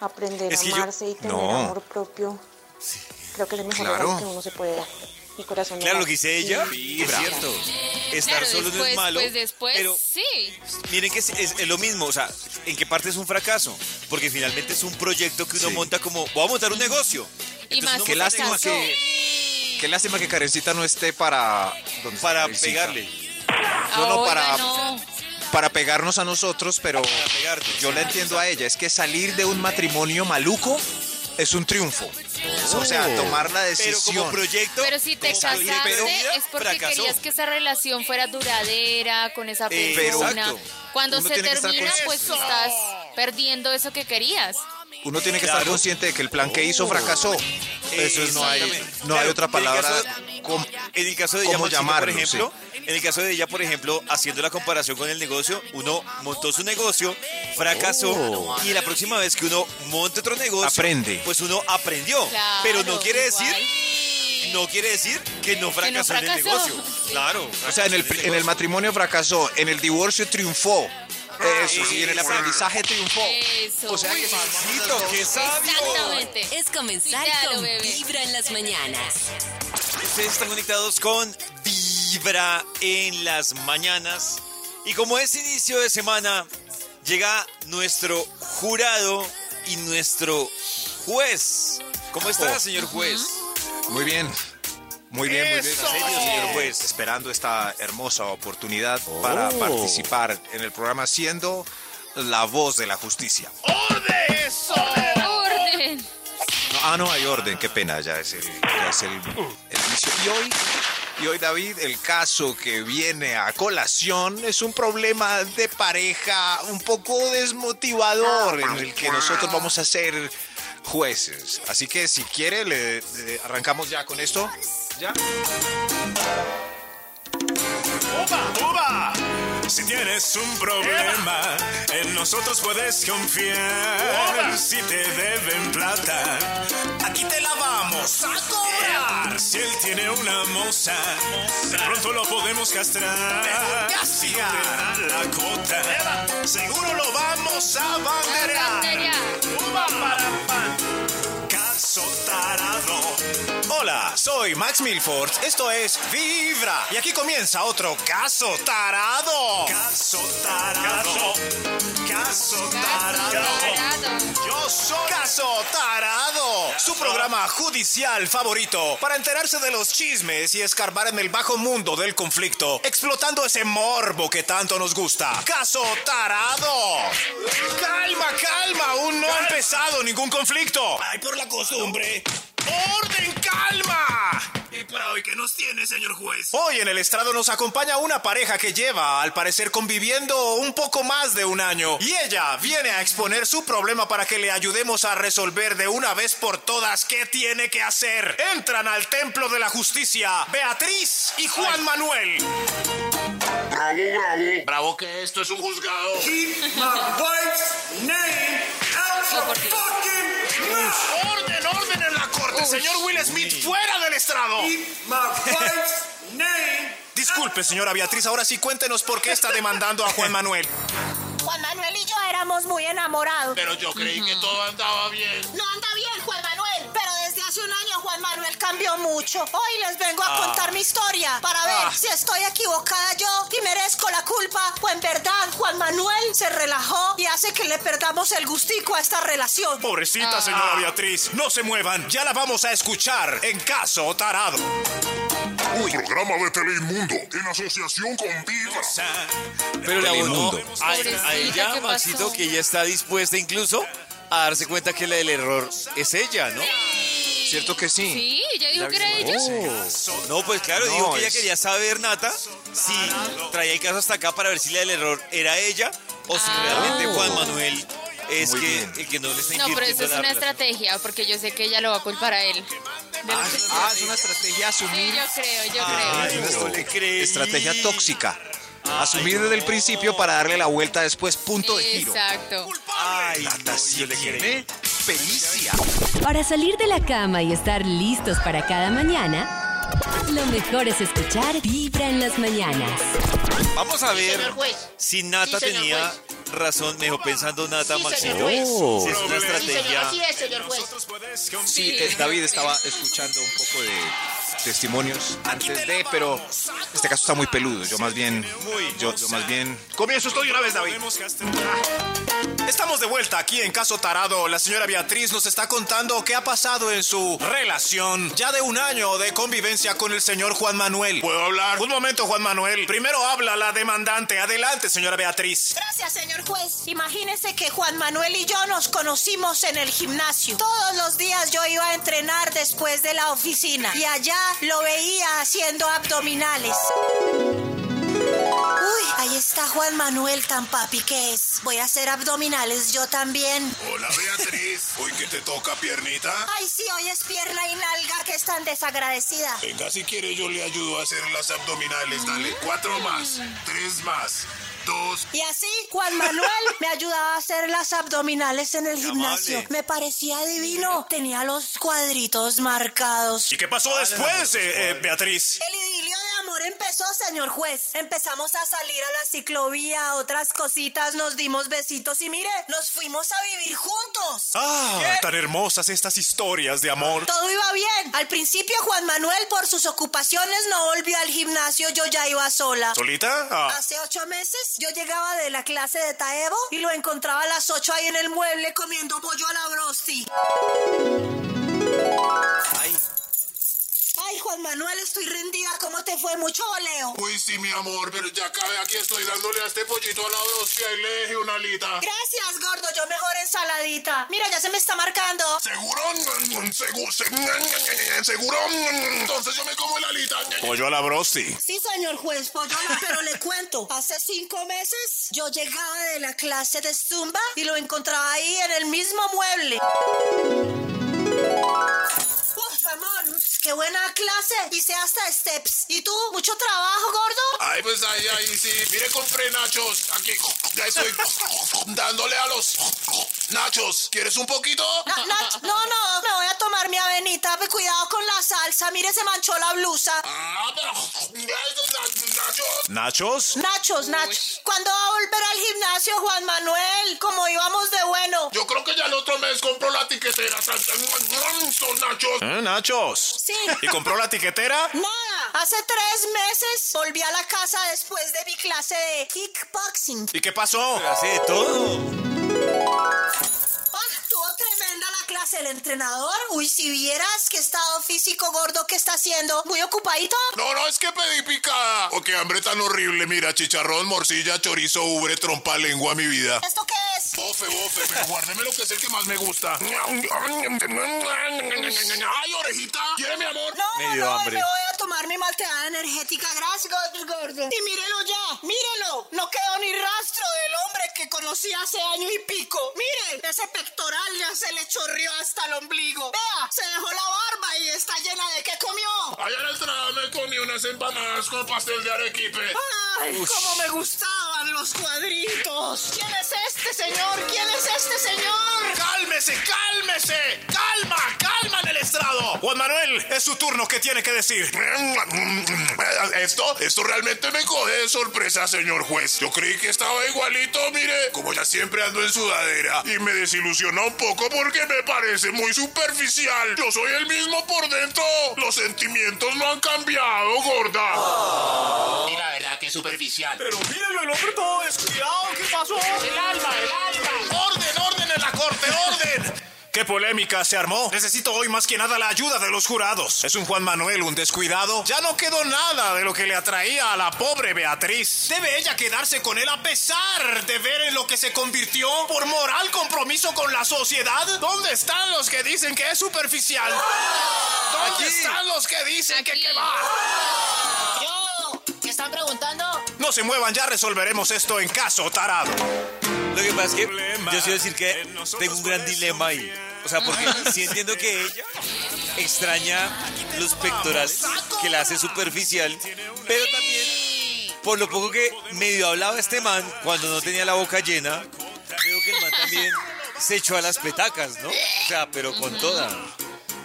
Aprender Es a yo- amarse y tener No. amor propio, creo que es el mejor Claro. que uno se puede dar. Mi corazón Claro, lo que dice ella Sí. es cierto. Estar Claro, solo no es malo. Pues después, pero sí. miren que es, es- es lo mismo. O sea, ¿en qué parte es un fracaso? Porque finalmente es un proyecto que uno Sí. monta como, voy a montar un negocio. Y más Qué lástima que, qué lástima que Karencita no esté para... ¿dónde está Para pegarle. No, no, para- no. Para pegarnos a nosotros, pero Para pegarte. yo la entiendo a ella. Es que salir de un matrimonio maluco es un triunfo. O sea, tomar la Pero decisión. como proyecto. Pero si te casaste es porque fracasó. querías que esa relación fuera duradera con esa Eh, persona. exacto. Cuando Uno se termina, pues tú estás perdiendo eso que querías. Uno tiene que Claro. estar consciente de que el plan que hizo fracasó. Eso es- no hay, no otra palabra. En el caso de ella, por ejemplo, en el caso de ella, por ejemplo, haciendo la comparación con el negocio, uno montó su negocio, fracasó, Oh. y la próxima vez que uno monte otro negocio, Aprende. pues uno aprendió. Claro, pero no quiere decir, igual. no quiere decir que no fracasó, en el negocio. Claro. O sea, en el, en matrimonio fracasó, en el divorcio triunfó. Eso sí, en el aprendizaje triunfó. Eso. O sea que Maxito, qué sabio. Exactamente. Es comenzar con bebé. Vibra en las mañanas. Ustedes están conectados con Vibra en las mañanas. Y como es inicio de semana, llega nuestro jurado y nuestro juez. ¿Cómo está, señor juez? Muy bien. Muy bien, muy bien. Señor juez. Esperando esta hermosa oportunidad para participar en el programa siendo la voz de la justicia. ¡Orden! No, ah, no hay orden, qué pena, ya es el, ya es el, el inicio. Y hoy, y hoy, David, el caso que viene a colación es un problema de pareja un poco desmotivador en el que nosotros vamos a ser jueces. Así que si quiere, le, arrancamos ya con esto. Si tienes un problema, en nosotros puedes confiar. Si te deben plata, aquí te la vamos a cobrar. Si él tiene una moza, de pronto lo podemos castrar. Si te dan la cota, seguro lo vamos a banderear. Hola, soy Max Milford. Esto es Vibra. Y aquí comienza otro caso tarado. Caso tarado. Caso tarado. Yo soy Caso Tarado, su programa judicial favorito para enterarse de los chismes y escarbar en el bajo mundo del conflicto, explotando ese morbo que tanto nos gusta. Caso Tarado. Calma, calma, aún no ha empezado ningún conflicto. Ay, por la costumbre. ¡Orden, calma! ¿Y para hoy qué nos tiene, señor juez? Hoy en el estrado nos acompaña una pareja que lleva, al parecer, conviviendo un poco más de un año. Y ella viene a exponer su problema para que le ayudemos a resolver de una vez por todas qué tiene que hacer. Entran al templo de la justicia Beatriz y Juan Manuel. Bravo, bravo. Bravo que esto es un juzgado. Keep my wife's name out of fucking. ¡Orden, orden en la corte! Señor Will Smith, fuera del estrado. Disculpe, señora Beatriz, ahora sí cuéntenos por qué está demandando a Juan Manuel. Juan Manuel y yo éramos muy enamorados. Pero yo creí que todo andaba bien. No anda Juan Manuel cambió mucho. Hoy les vengo a Ah. contar mi historia para ver Ah. si estoy equivocada yo y merezco la culpa o en verdad Juan Manuel se relajó y hace que le perdamos el gustico a esta relación. Pobrecita señora Beatriz, no se muevan, ya la vamos a escuchar en caso tarado. Un programa de Teleinmundo en asociación con Vibra. Pero le abonó a, a ella, ¿qué Maxito, que ella está dispuesta incluso a darse cuenta que la del error es ella, ¿no? ¿Cierto que sí? Sí, ella dijo que era ella. Oh. No, pues claro, No, dijo que ella es- quería saber, Nata, si traía el caso hasta acá para ver si la del error era ella o si Ah. realmente Juan Manuel es Muy que el que no le está No, pero eso es una estrategia, porque yo sé que ella lo va a culpar a él. Ah, ah, es una estrategia Sí, asumir. yo creo, yo Ay, creo. no le creí. Estrategia tóxica. Asumir desde el principio para darle la vuelta después, punto de giro. Exacto. Ay, Nata no, sí yo le creí. tiene pericia. Para salir de la cama y estar listos para cada mañana, lo mejor es escuchar Vibra en las mañanas. Vamos a ver si Nata Sí, señor tenía juez. razón, me dejó pensando Nata, Sí, Maxito. juez. Si es una Sí, señor, estrategia. así es, señor juez. Sí, eh, David estaba escuchando un poco de testimonios antes de, pero este caso está muy peludo. Yo más bien, yo, yo más bien. Comienzo esto de una vez, David. Estamos de vuelta aquí en Caso Tarado. La señora Beatriz nos está contando qué ha pasado en su relación ya de un año de convivencia con el señor Juan Manuel. ¿Puedo hablar? Un momento, Juan Manuel. Primero habla la demandante. Adelante, señora Beatriz. Gracias, señor juez. Imagínese que Juan Manuel y yo nos conocimos en el gimnasio. Todos los días yo iba a entrenar después de la oficina y allá lo veía haciendo abdominales. Uy, ahí está Juan Manuel tan papi que es. Voy a hacer abdominales yo también. Hola Beatriz, hoy que te toca piernita. Ay, sí, hoy es pierna y nalga que es tan desagradecida. Venga, si quiere yo le ayudo a hacer las abdominales. Dale, cuatro más, tres más, dos. Y así, Juan Manuel me ayudaba a hacer las abdominales en el gimnasio. amable. Me parecía divino. Tenía los cuadritos marcados. ¿Y qué pasó después, eh, eh, Beatriz? El empezó, señor juez. Empezamos a salir a la ciclovía, otras cositas, nos dimos besitos y mire, nos fuimos a vivir juntos. Ah, tan hermosas estas historias de amor. Todo iba bien. Al principio Juan Manuel por sus ocupaciones no volvió al gimnasio, yo ya iba sola. ¿Solita? Ah. Hace ocho meses yo llegaba de la clase de Taebo y lo encontraba a las ocho ahí en el mueble comiendo pollo a la brosti. Ay, Ay, Juan Manuel, estoy rendida. ¿Cómo te fue? Mucho voleo. Uy, sí, mi amor, pero ya acabé aquí, estoy dándole a este pollito a la hostia y le dejé una alita. Gracias, gordo. Yo mejor ensaladita. Mira, ya se me está marcando. ¿Seguro? ¿Seguro? ¿Seguro? Entonces yo me como la alita. Pollo a la brosti. Sí, señor juez, Pollola, pero le cuento. Hace cinco meses yo llegaba de la clase de Zumba y lo encontraba ahí en el mismo mueble. Uf, amor, qué buena clase. Hice hasta steps. ¿Y tú? ¿Mucho trabajo, gordo? Ay, pues ahí, ahí sí. Mire, compré nachos. Aquí, ya estoy dándole a los nachos. ¿Quieres un poquito? No, no, no, no, me voy a tomar mi avenita. Cuidado con la salsa. Mire, se manchó la blusa. Ah, pero... na- nachos. ¿Nachos? Nachos, nachos. ¿Cuándo va a volver al gimnasio, Juan Manuel? Como íbamos de bueno. Yo creo que ya el otro mes compró la tiquetera. Son nachos. ¿Eh, nachos? Sí. ¿Y compró la tiquetera? Nada. Hace tres meses volví a la casa después de mi clase de kickboxing. ¿Y qué pasó? De todo. Ah, tremenda del entrenador. Uy, si vieras qué estado físico gordo que está haciendo. Muy ocupadito. No, no, es que pedí picada. Oh, qué hambre tan horrible. Mira, chicharrón, morcilla, chorizo, ubre, trompa, lengua, mi vida. ¿Esto qué es? Bofe, bofe, pero guárdeme lo que es el que más me gusta. Ay, orejita. ¿Quiere mi amor? No, Me dio no, hambre. me voy a tomar mi malteada energética. Gracias, gordo, gordo. Y mírelo ya, mírelo. No quedó ni rastro del hombre que conocí hace año y pico. Mire, ese pectoral ya se le chorrió hasta el ombligo. Vea, se dejó la barba y está llena de qué comió. Allá en la entrada me comí unas empanadas con pastel de arequipe. Ay, Ush. cómo me gustaban los cuadritos. ¿Quién es este señor? ¿Quién es este señor? ¡Cálmese, cálmese! ¡Calma, calma en el estrado! Juan Manuel, es su turno. ¿Qué tiene que decir? Esto, esto realmente me coge de sorpresa, señor juez. Yo creí que estaba igualito, mire, como ya siempre ando en sudadera. Y me desilusiona un poco porque me parece muy superficial. Yo soy el mismo por dentro. Los sentimientos no han cambiado, gorda. Y la verdad que es superficial. Pero mírenlo, el hombre todo descuidado. ¿Qué pasó? El alma, el alma. ¡Orden, orden en la corte, orden! ¿Qué polémica se armó? Necesito hoy más que nada la ayuda de los jurados. ¿Es un Juan Manuel un descuidado? Ya no quedó nada de lo que le atraía a la pobre Beatriz. ¿Debe ella quedarse con él a pesar de ver en lo que se convirtió por moral compromiso con la sociedad? ¿Dónde están los que dicen que es superficial? ¿Dónde Aquí. están los que dicen que qué va? Yo, ¿qué están preguntando? No se muevan, ya resolveremos esto en caso tarado. Lo que pasa es que yo quiero decir que tengo un gran dilema ahí. O sea, porque sí entiendo que ella extraña los pectorales, que la hace superficial, pero también, por lo poco que medio hablaba este man cuando no tenía la boca llena, veo que el man también se echó a las petacas, ¿no? O sea, pero con toda.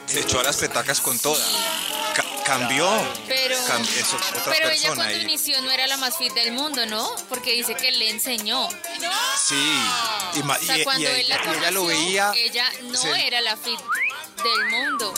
Se echó a las petacas con toda. Ca- cambió. Pero, Cam- es otra pero ella cuando ahí. inició no era la más fit del mundo, ¿no? Porque dice que le enseñó. Sí. Y, O sea, y- y cuando él la ella, conoció, ella lo veía. ella no era la fit del mundo.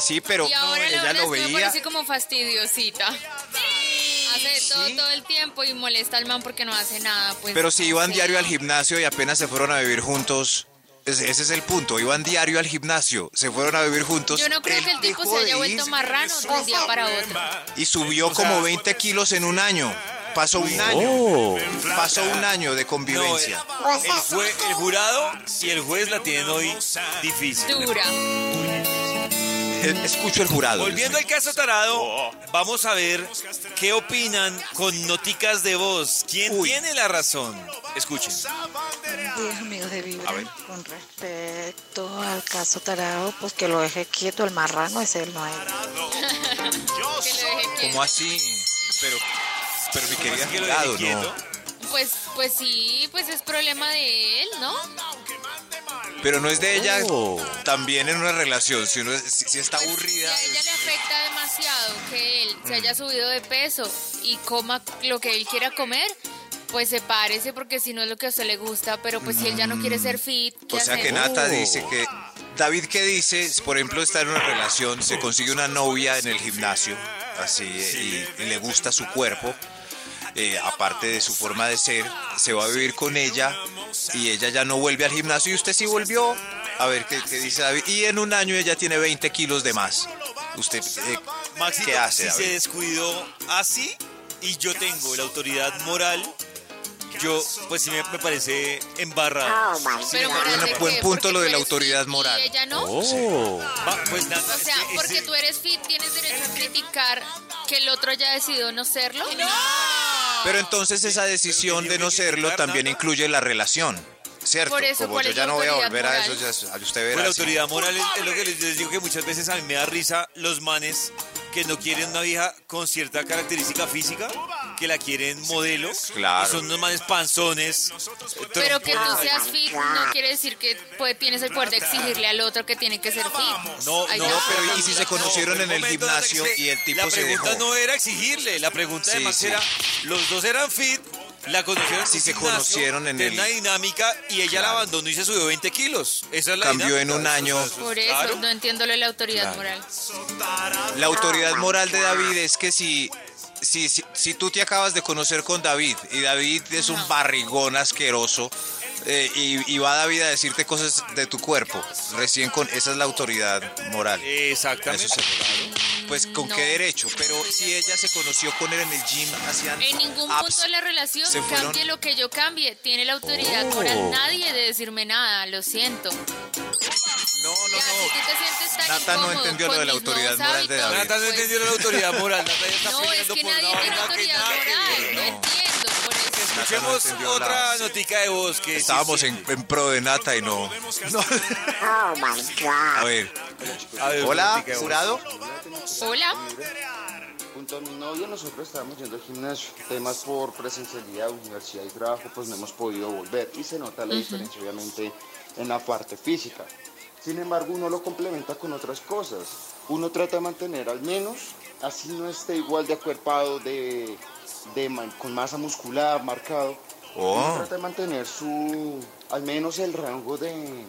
Sí, pero y ahora la ella lo que me veía. parece como fastidiosita. Hace todo todo el tiempo y molesta al man porque no hace nada. Pues, Pero si iban diario al gimnasio y apenas se fueron a vivir juntos. Ese, ese es el punto. Iban diario al gimnasio, se fueron a vivir juntos. Yo no creo él que el tipo se haya vuelto marrano de un día para otro. Y subió como 20 kilos en un año. Pasó un año. Oh. Pasó un año de convivencia. El, jue- el jurado y el juez la tienen hoy difícil. Dura. Escucho el jurado. Volviendo al caso tarado, vamos a ver qué opinan con noticas de voz. ¿Quién tiene la razón? Escuchen. Buenos días, amigos de Vibra. A ver. Con respecto al caso Tarado, pues que lo deje quieto, el marrano es él, no quieto. ¿Cómo así? Pero, pero mi querida que jurado, quieto? no. Pues, pues sí, pues es problema de él, ¿no? Pero no es de ella Oh. también en una relación. Si, uno si, si está Si aburrida. a ella le afecta demasiado que él se haya subido de peso y coma lo que él quiera comer, pues sepárese porque si no es lo que a usted le gusta, pero pues si él ya no quiere ser fit, ¿qué O sea que? Nata dice que. David, ¿qué dice? Por ejemplo, está en una relación, se consigue una novia en el gimnasio, así, eh, y, y le gusta su cuerpo, eh, aparte de su forma de ser, se va a vivir con ella y ella ya no vuelve al gimnasio y usted sí volvió. A ver qué, qué dice David. Y en un año ella tiene 20 kilos de más. Usted, eh, Maxito, ¿Qué hace, si se David? descuidó así y yo tengo la autoridad moral, yo, pues sí me, me parece embarrado. Pero Bueno, moral de buen qué? punto lo de la autoridad fit moral. Y ella no. Oh. Va, pues nada, O sea, porque ese- tú eres fit, tienes derecho a criticar que el otro haya decidido no serlo. Pero entonces esa decisión de no serlo también incluye la relación, ¿cierto? Por eso, Como ¿cuál yo ya la no voy a volver a moral? eso, ya, usted Pues verá. la sí. autoridad moral es, es lo que les, les digo que muchas veces a mí me da risa los manes que no quieren una vieja con cierta característica física, que la quieren modelo. Claro. y son unos manes panzones. Pero que tú seas fit no quiere decir que pues, tienes el poder de exigirle al otro que tiene que ser fit. No, no, pero ¿y si se conocieron No, en el gimnasio y el tipo La se pregunta dejó? no era exigirle, la pregunta Sí, sí. era, los dos eran fit, la conocieron Si en se gimnasio, conocieron en el- una dinámica y ella la abandonó y se subió 20 kilos. Esa es la Cambió en un año. Por eso claro. no entiendo lo de la autoridad Claro. moral. La autoridad moral de David es que si, si, si, si tú te acabas de conocer con David y David es un barrigón asqueroso eh, y, y va David a decirte cosas de tu cuerpo, recién con esa es la autoridad moral. Exactamente. Eso se- pues con no. qué derecho, pero si ella se conoció con él en el gym, hacían En ningún abs- punto de la relación se fueron- cambie lo que yo cambie. Tiene la autoridad Oh. moral nadie de decirme nada, lo siento. No, no, Ya, si tú te sientes tan Nata no entendió lo de la autoridad moral de David. Nata no pues, entendió la autoridad moral. Nata ya está No, es que por nadie tiene autoridad moral. No eso. Escuchemos otra la- notica de voz que Estábamos sí. en, en pro de Nata y no. no. A ver. A ver, Hola, jurado. Hola. Junto a mi novio nosotros estábamos yendo al gimnasio. Temas por presencialidad, universidad y trabajo, pues no hemos podido volver. Y se nota la diferencia obviamente en la parte física. Sin embargo, uno lo complementa con otras cosas. Uno trata de mantener al menos, así no esté igual de acuerpado, de, de con masa muscular marcado. Oh. Trata de mantener su, al menos el rango de,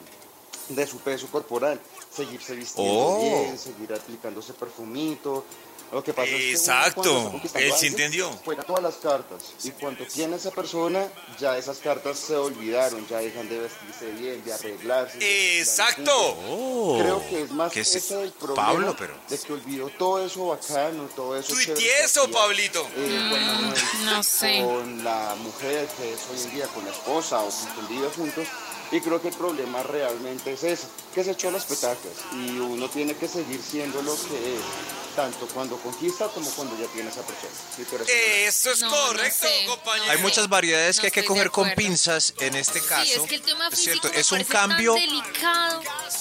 de su peso corporal. Seguirse vistiendo Oh. bien, seguir aplicándose perfumito. Lo que pasa es que uno Exacto. está conquistando Él alguien, entendió. Juega todas las cartas. Y cuando tiene esa persona, ya esas cartas se olvidaron, ya dejan de vestirse bien, de arreglarse. Exacto. Oh. Creo que es más Que ese se- el problema Pablo, pero- de que olvidó todo eso bacano, todo eso que Tuitieso, hacía, Pablito. eh, Juan Manuel, no sé. Con la mujer que es hoy en día, con la esposa o con juntos. Y creo que el problema realmente es ese, que se echó las petacas y uno tiene que seguir siendo lo que es, tanto cuando conquista como cuando ya tiene esa persona. Corazón. Eso es No, no correcto, sé. compañero. Hay muchas variedades No que hay que coger con pinzas en este caso. Sí, es que el tema Es físico cierto, es un cambio.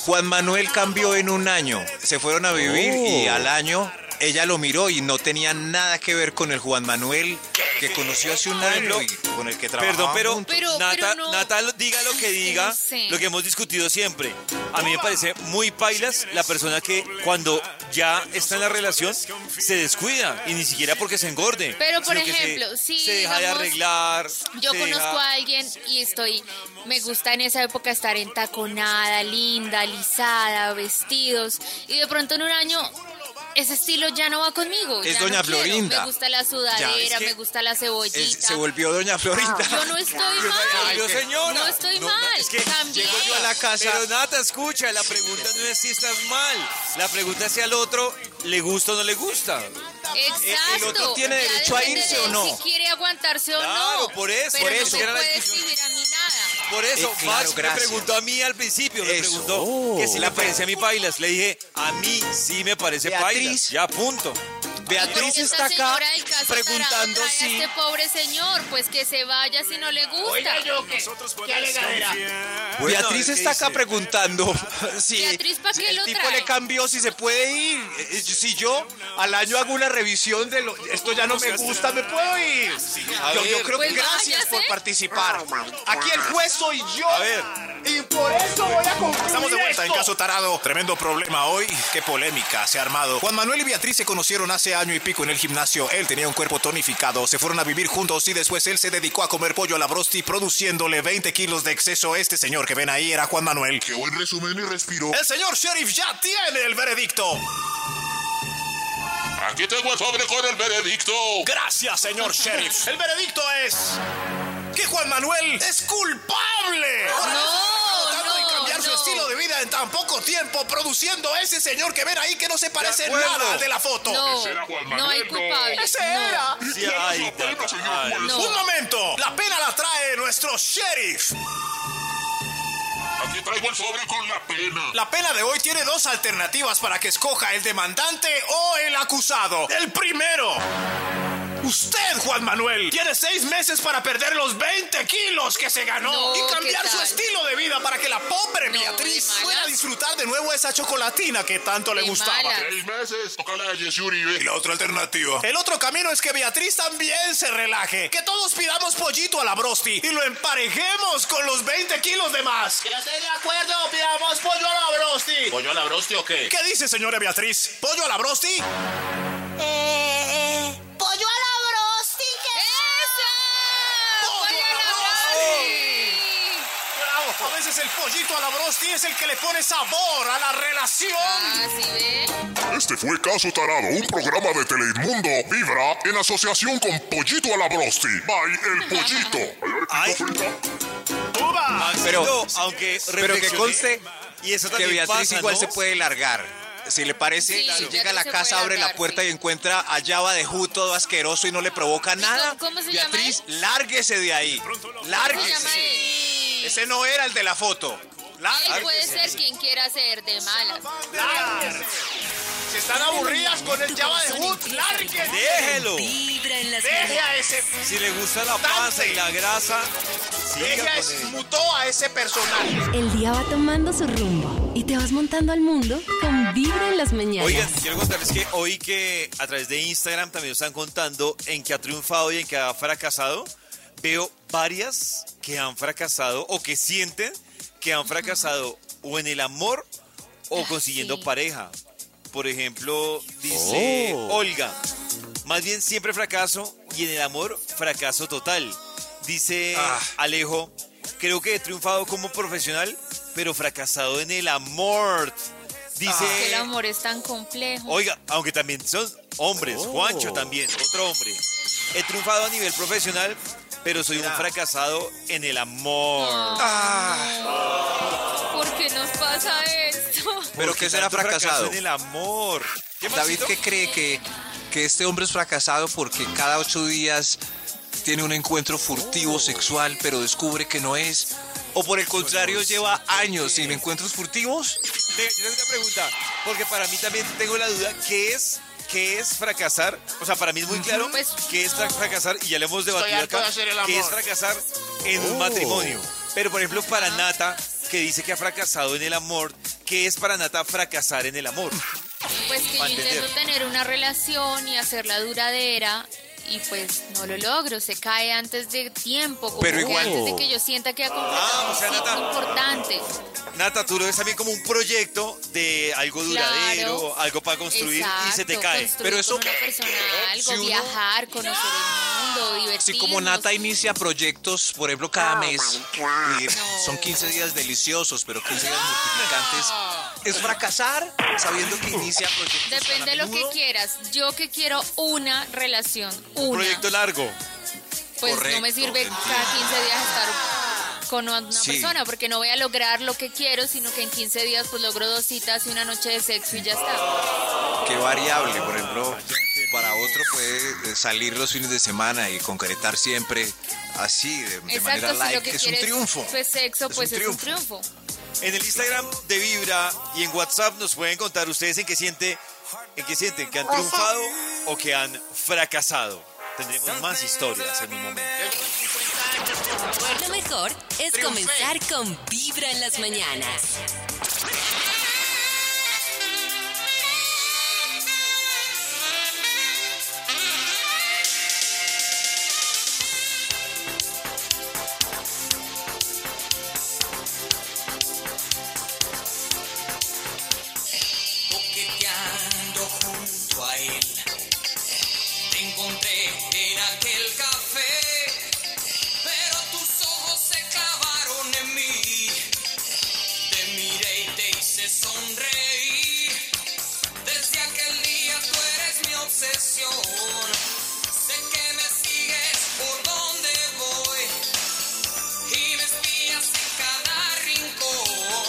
Juan Manuel cambió en un año. Se fueron a vivir y Oh. al año ella lo miró y no tenía nada que ver con el Juan Manuel que conoció hace un año ejemplo, y con el que trabajaba Perdón, pero. Pero- Nata, pero no- Nata lo- diga lo que diga, lo que hemos discutido siempre. A mí me parece muy pailas la persona que cuando ya está en la relación se descuida y ni siquiera porque se engorde. Pero, por que se- ejemplo, si, se deja de arreglar. Yo conozco deja- a alguien y estoy, me gusta en esa época estar entaconada, linda, lisada, vestidos, y de pronto en un año ese estilo ya no va conmigo. Es ya Doña no quiero. Florinda. Me gusta la sudadera, Ya, es que me gusta la Es- cebollita. se volvió Doña Florinda. Yo no estoy mal. yo, señora. No estoy No, mal. es que Cambié. llego yo a la casa. Pero Nata, escucha, la pregunta no es si estás mal. La pregunta es si al otro le gusta o no le gusta. Exacto. ¿El otro tiene Ya derecho a irse de o no? Si quiere aguantarse o Claro, no. por eso, Pero por no eso. se Era la puede exigir a mí nada. Por eso, Eh, claro, Max me preguntó a mí al principio, me Eso. preguntó Oh. que si le parecía a mí pailas. Le dije, a mí sí me parece Beatriz. pailas. Ya, punto. Beatriz está acá preguntando si... a este pobre señor, pues que se vaya si no le gusta. ¿Qué alegadera? Bueno, Beatriz ¿qué está acá preguntando si, Beatriz, ¿pa' si qué el lo tipo trae? le cambió, si se puede ir. Eh, Si yo al año hago una revisión de lo, esto ya no me gusta, me puedo ir. Yo, yo creo que Pues gracias váyase. por participar. Aquí el juez soy yo. A ver. Y por eso voy a concluir Estamos de vuelta en. Caso Tarado. Tremendo problema hoy. Qué polémica se ha armado. Juan Manuel y Beatriz se conocieron hace año y pico en el gimnasio. Él tenía un cuerpo tonificado. Se fueron a vivir juntos y después él se dedicó a comer pollo a la brosti, produciéndole 20 kilos de exceso. Este señor que ven ahí era Juan Manuel. Qué buen resumen y respiro. El señor sheriff ya tiene el veredicto. Aquí tengo el sobre con el veredicto. Gracias, señor sheriff. El veredicto es que Juan Manuel es culpable. No, estilo de vida en tan poco tiempo produciendo a ese señor que ven ahí que no se parece en nada al de la foto? No, Ese era Juan no hay culpable. ¡Ese no. era! Sí, ay, Tata, ay. No. Un momento, la pena la trae nuestro sheriff. Aquí traigo el sobre con la pena. La pena de hoy tiene dos alternativas para que escoja el demandante o el acusado. El primero. Usted, Juan Manuel, tiene seis meses para perder los 20 kilos que se ganó No, y cambiar ¿qué su estilo de vida para que la pobre Beatriz pueda disfrutar de nuevo esa chocolatina que tanto le gustaba. malas. Seis meses. A. Y la otra alternativa. El otro camino es que Beatriz también se relaje. Que todos pidamos pollito a la brosti y lo emparejemos con los 20 kilos de más. Ya de acuerdo, pidamos pollo a la brosti. ¿Pollo a la brosti o qué? ¿Qué dice, señora Beatriz? ¿Pollo a la brosti? Eh, pollo a la brosti, ¿qué? ¡Pollo a la brosti! Bravo. A veces el pollito a la brosti es el que le pone sabor a la relación. Ah, ¿sí ve? Este fue Caso Tarado, un programa de Telemundo Vibra en asociación con Pollito a la Brosti. Bye, el pollito. Ay. ¡Uva! Pero- aunque Pero que conste y eso que Beatriz pasa, igual ¿no? se puede largar. Si le parece, Sí, si llega a la casa, abre la puerta sí. y encuentra a Java de Ju todo asqueroso y no le provoca nada. cómo- llama Beatriz, lárguese de ahí. ¿Cómo se llama Lárguese. Ese no era el de la foto. Él puede ser quien quiera ser de malas. Si están aburridas con el Java de Hood, lárguense. Déjelo. Vibra en las Deje mañanas. a ese. Si le gusta la panza y la grasa, siga a con ese. él. Mutó a ese personaje. El día va tomando su rumbo y te vas montando al mundo con Vibra en las mañanas. Oigan, quiero contarles que hoy que a través de Instagram también nos están contando en que ha triunfado y en que ha fracasado. Veo varias que han fracasado o que sienten que han fracasado o en el amor o consiguiendo sí. pareja. Por ejemplo, dice Oh. Olga, más bien siempre fracaso y en el amor fracaso total. Dice Ah. Alejo, creo que he triunfado como profesional, pero fracasado en el amor. Dice... Que el amor es tan complejo. Oiga, aunque también son hombres, Oh. Juancho también, otro hombre. He triunfado a nivel profesional, pero soy un fracasado en el amor. ¿Por qué nos pasa esto? Pero que será fracasado. en el amor. ¿Qué David? ¿qué cree que, que este hombre es fracasado porque cada ocho días tiene un encuentro furtivo sexual, pero descubre que no es? ¿O por el contrario lleva años sin encuentros furtivos? Yo tengo una pregunta, porque para mí también tengo la duda, ¿qué es, qué es fracasar? O sea, para mí es muy claro Pues- qué es fra- fracasar, y ya lo hemos debatido acá, qué es fracasar en un Oh. matrimonio. Pero, por ejemplo, para Nata, que dice que ha fracasado en el amor, ¿qué es para Nata fracasar en el amor? Pues que yo intento tener una relación y hacerla duradera y pues no lo logro, se cae antes de tiempo, como Pero que igual- antes de que yo sienta que ha completado Ah, o sea, un ciclo Nata- importante. Nata, tú lo ves también como un proyecto de algo duradero, Claro. algo para construir y se te cae. Pero eso- con algo, Si uno- viajar, conocer el mundo, divertirnos. Si como Nata inicia proyectos, por ejemplo, cada mes, y son 15 días deliciosos, pero 15 días mortificantes, ¿es fracasar sabiendo que inicia proyectos Depende de a lo que quieras. Yo que quiero una relación, Un proyecto largo. pues no me sirve cada 15 días estar con una Sí. persona porque no voy a lograr lo que quiero, sino que en 15 días pues logro dos citas y una noche de sexo y ya está. Qué variable, por ejemplo, para otro puede salir los fines de semana y concretar siempre así, de, de manera si lo que Es un triunfo. pues sexo, Es pues un es un triunfo. En el Instagram de Vibra y en WhatsApp nos pueden contar ustedes en qué siente, en qué sienten que han triunfado o que han fracasado. Tendremos más historias en un momento. Lo mejor es comenzar con Vibra en las mañanas. Sé que me sigues por donde voy y me espías en cada rincón.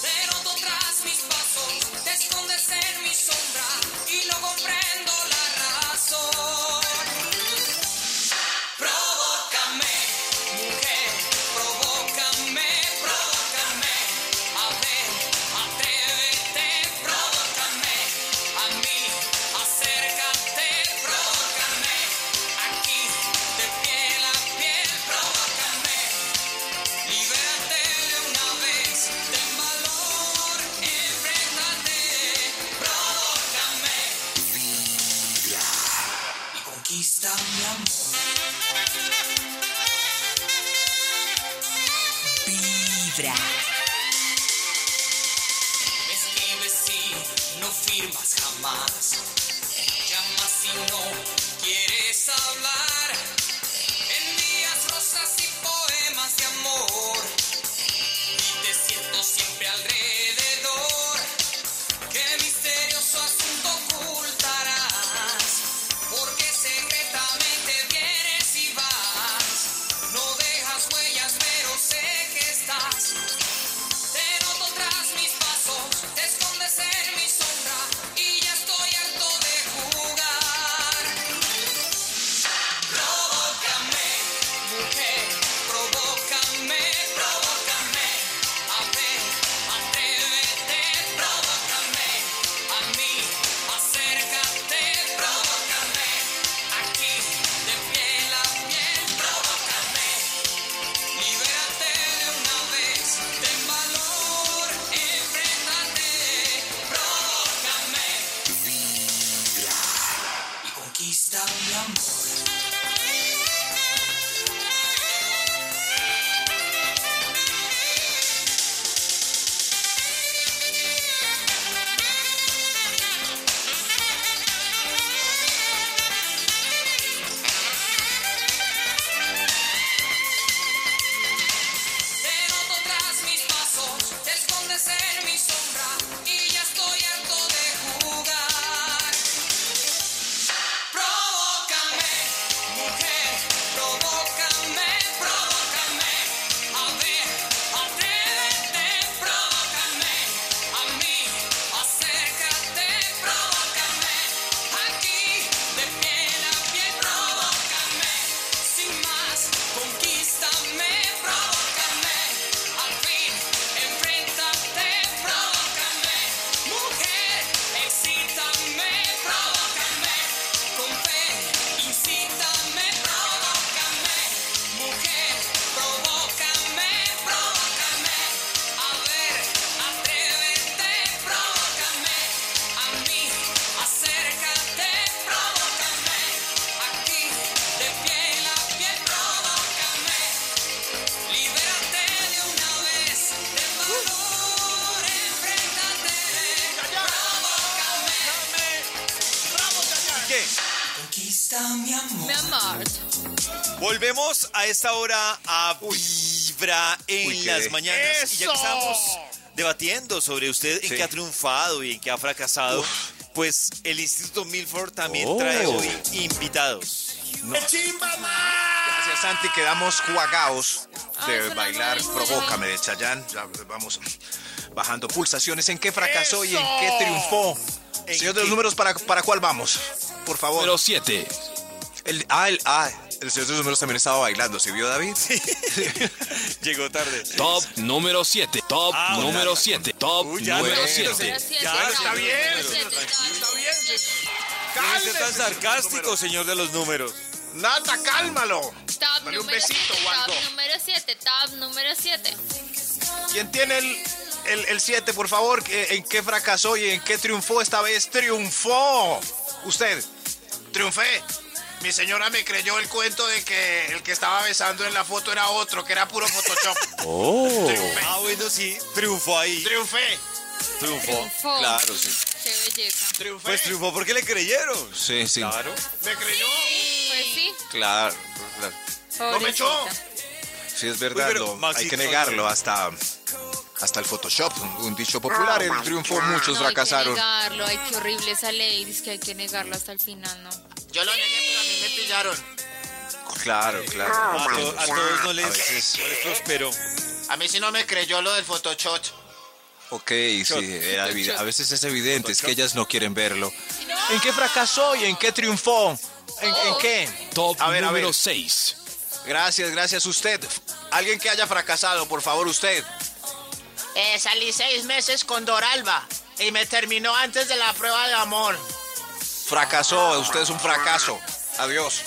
Pero tú tras mis pasos te escondes en mi sombra y luego prendo la razón. A esta hora a Vibra en Uy, las mañanas. Y ya que ¡Eso! estamos debatiendo sobre usted en Sí. qué ha triunfado y en qué ha fracasado, pues el Instituto Milford también Oh. trae hoy invitados. Gracias, Santi. Quedamos juagaos de Ay, bailar Provócame de Chayanne. Ya vamos bajando pulsaciones. ¿En qué fracasó y en ¡Eso! qué triunfó? ¿En Señor de los números, ¿para, ¿para cuál vamos? Por favor. Número 7. El, ah, el, ah, el señor de los números también estaba bailando. ¿Se vio, David? Llegó tarde. Top número 7. Top Ah, número hola. 7. Top Uy, ya, número no, 7. Número siete, Ya, está bien, está bien. De ser tan sarcástico, señor de los números. Nata, cálmalo. Top Dale un número besito siete, o algo. top número 7, top número 7. ¿Quién tiene el, el, 7, por favor? ¿Qué- ¿En qué fracasó y en qué triunfó? Esta vez triunfó. Usted. Triunfé. Mi señora me creyó el cuento de que el que estaba besando en la foto era otro, que era puro Photoshop. Oh. Ah, bueno, sí, triunfó ahí. Triunfé. Triunfó. Triunfó. Claro, sí. Qué belleza. Triunfé. Pues triunfó porque le creyeron. Sí, sí. Claro. Me creyó. Pues sí, Claro, claro. No me echó. pobrecita. Sí, es verdad. Uy, pero, lo- hay que negarlo hasta, hasta el Photoshop. Un, un dicho popular. Él triunfó, muchos No, hay que fracasaron. negarlo, ay, qué horrible esa ley, dice que hay que negarlo hasta el final, ¿no? Yo lo negué, pero a mí me pillaron. Claro, claro. A, to- a todos no les, A veces. no les prosperó. A mí sí no me creyó lo del Photoshop. Ok, sí, era a veces es evidente, es que ellas no quieren verlo. ¿En qué fracasó y en qué triunfó? ¿En, en qué? Top A ver, número ver. 6. Gracias, gracias usted. Alguien que haya fracasado, por favor, usted. Eh, salí seis meses con Doralba y me terminó antes de la prueba de amor. Fracasó, usted es un fracaso. Adiós.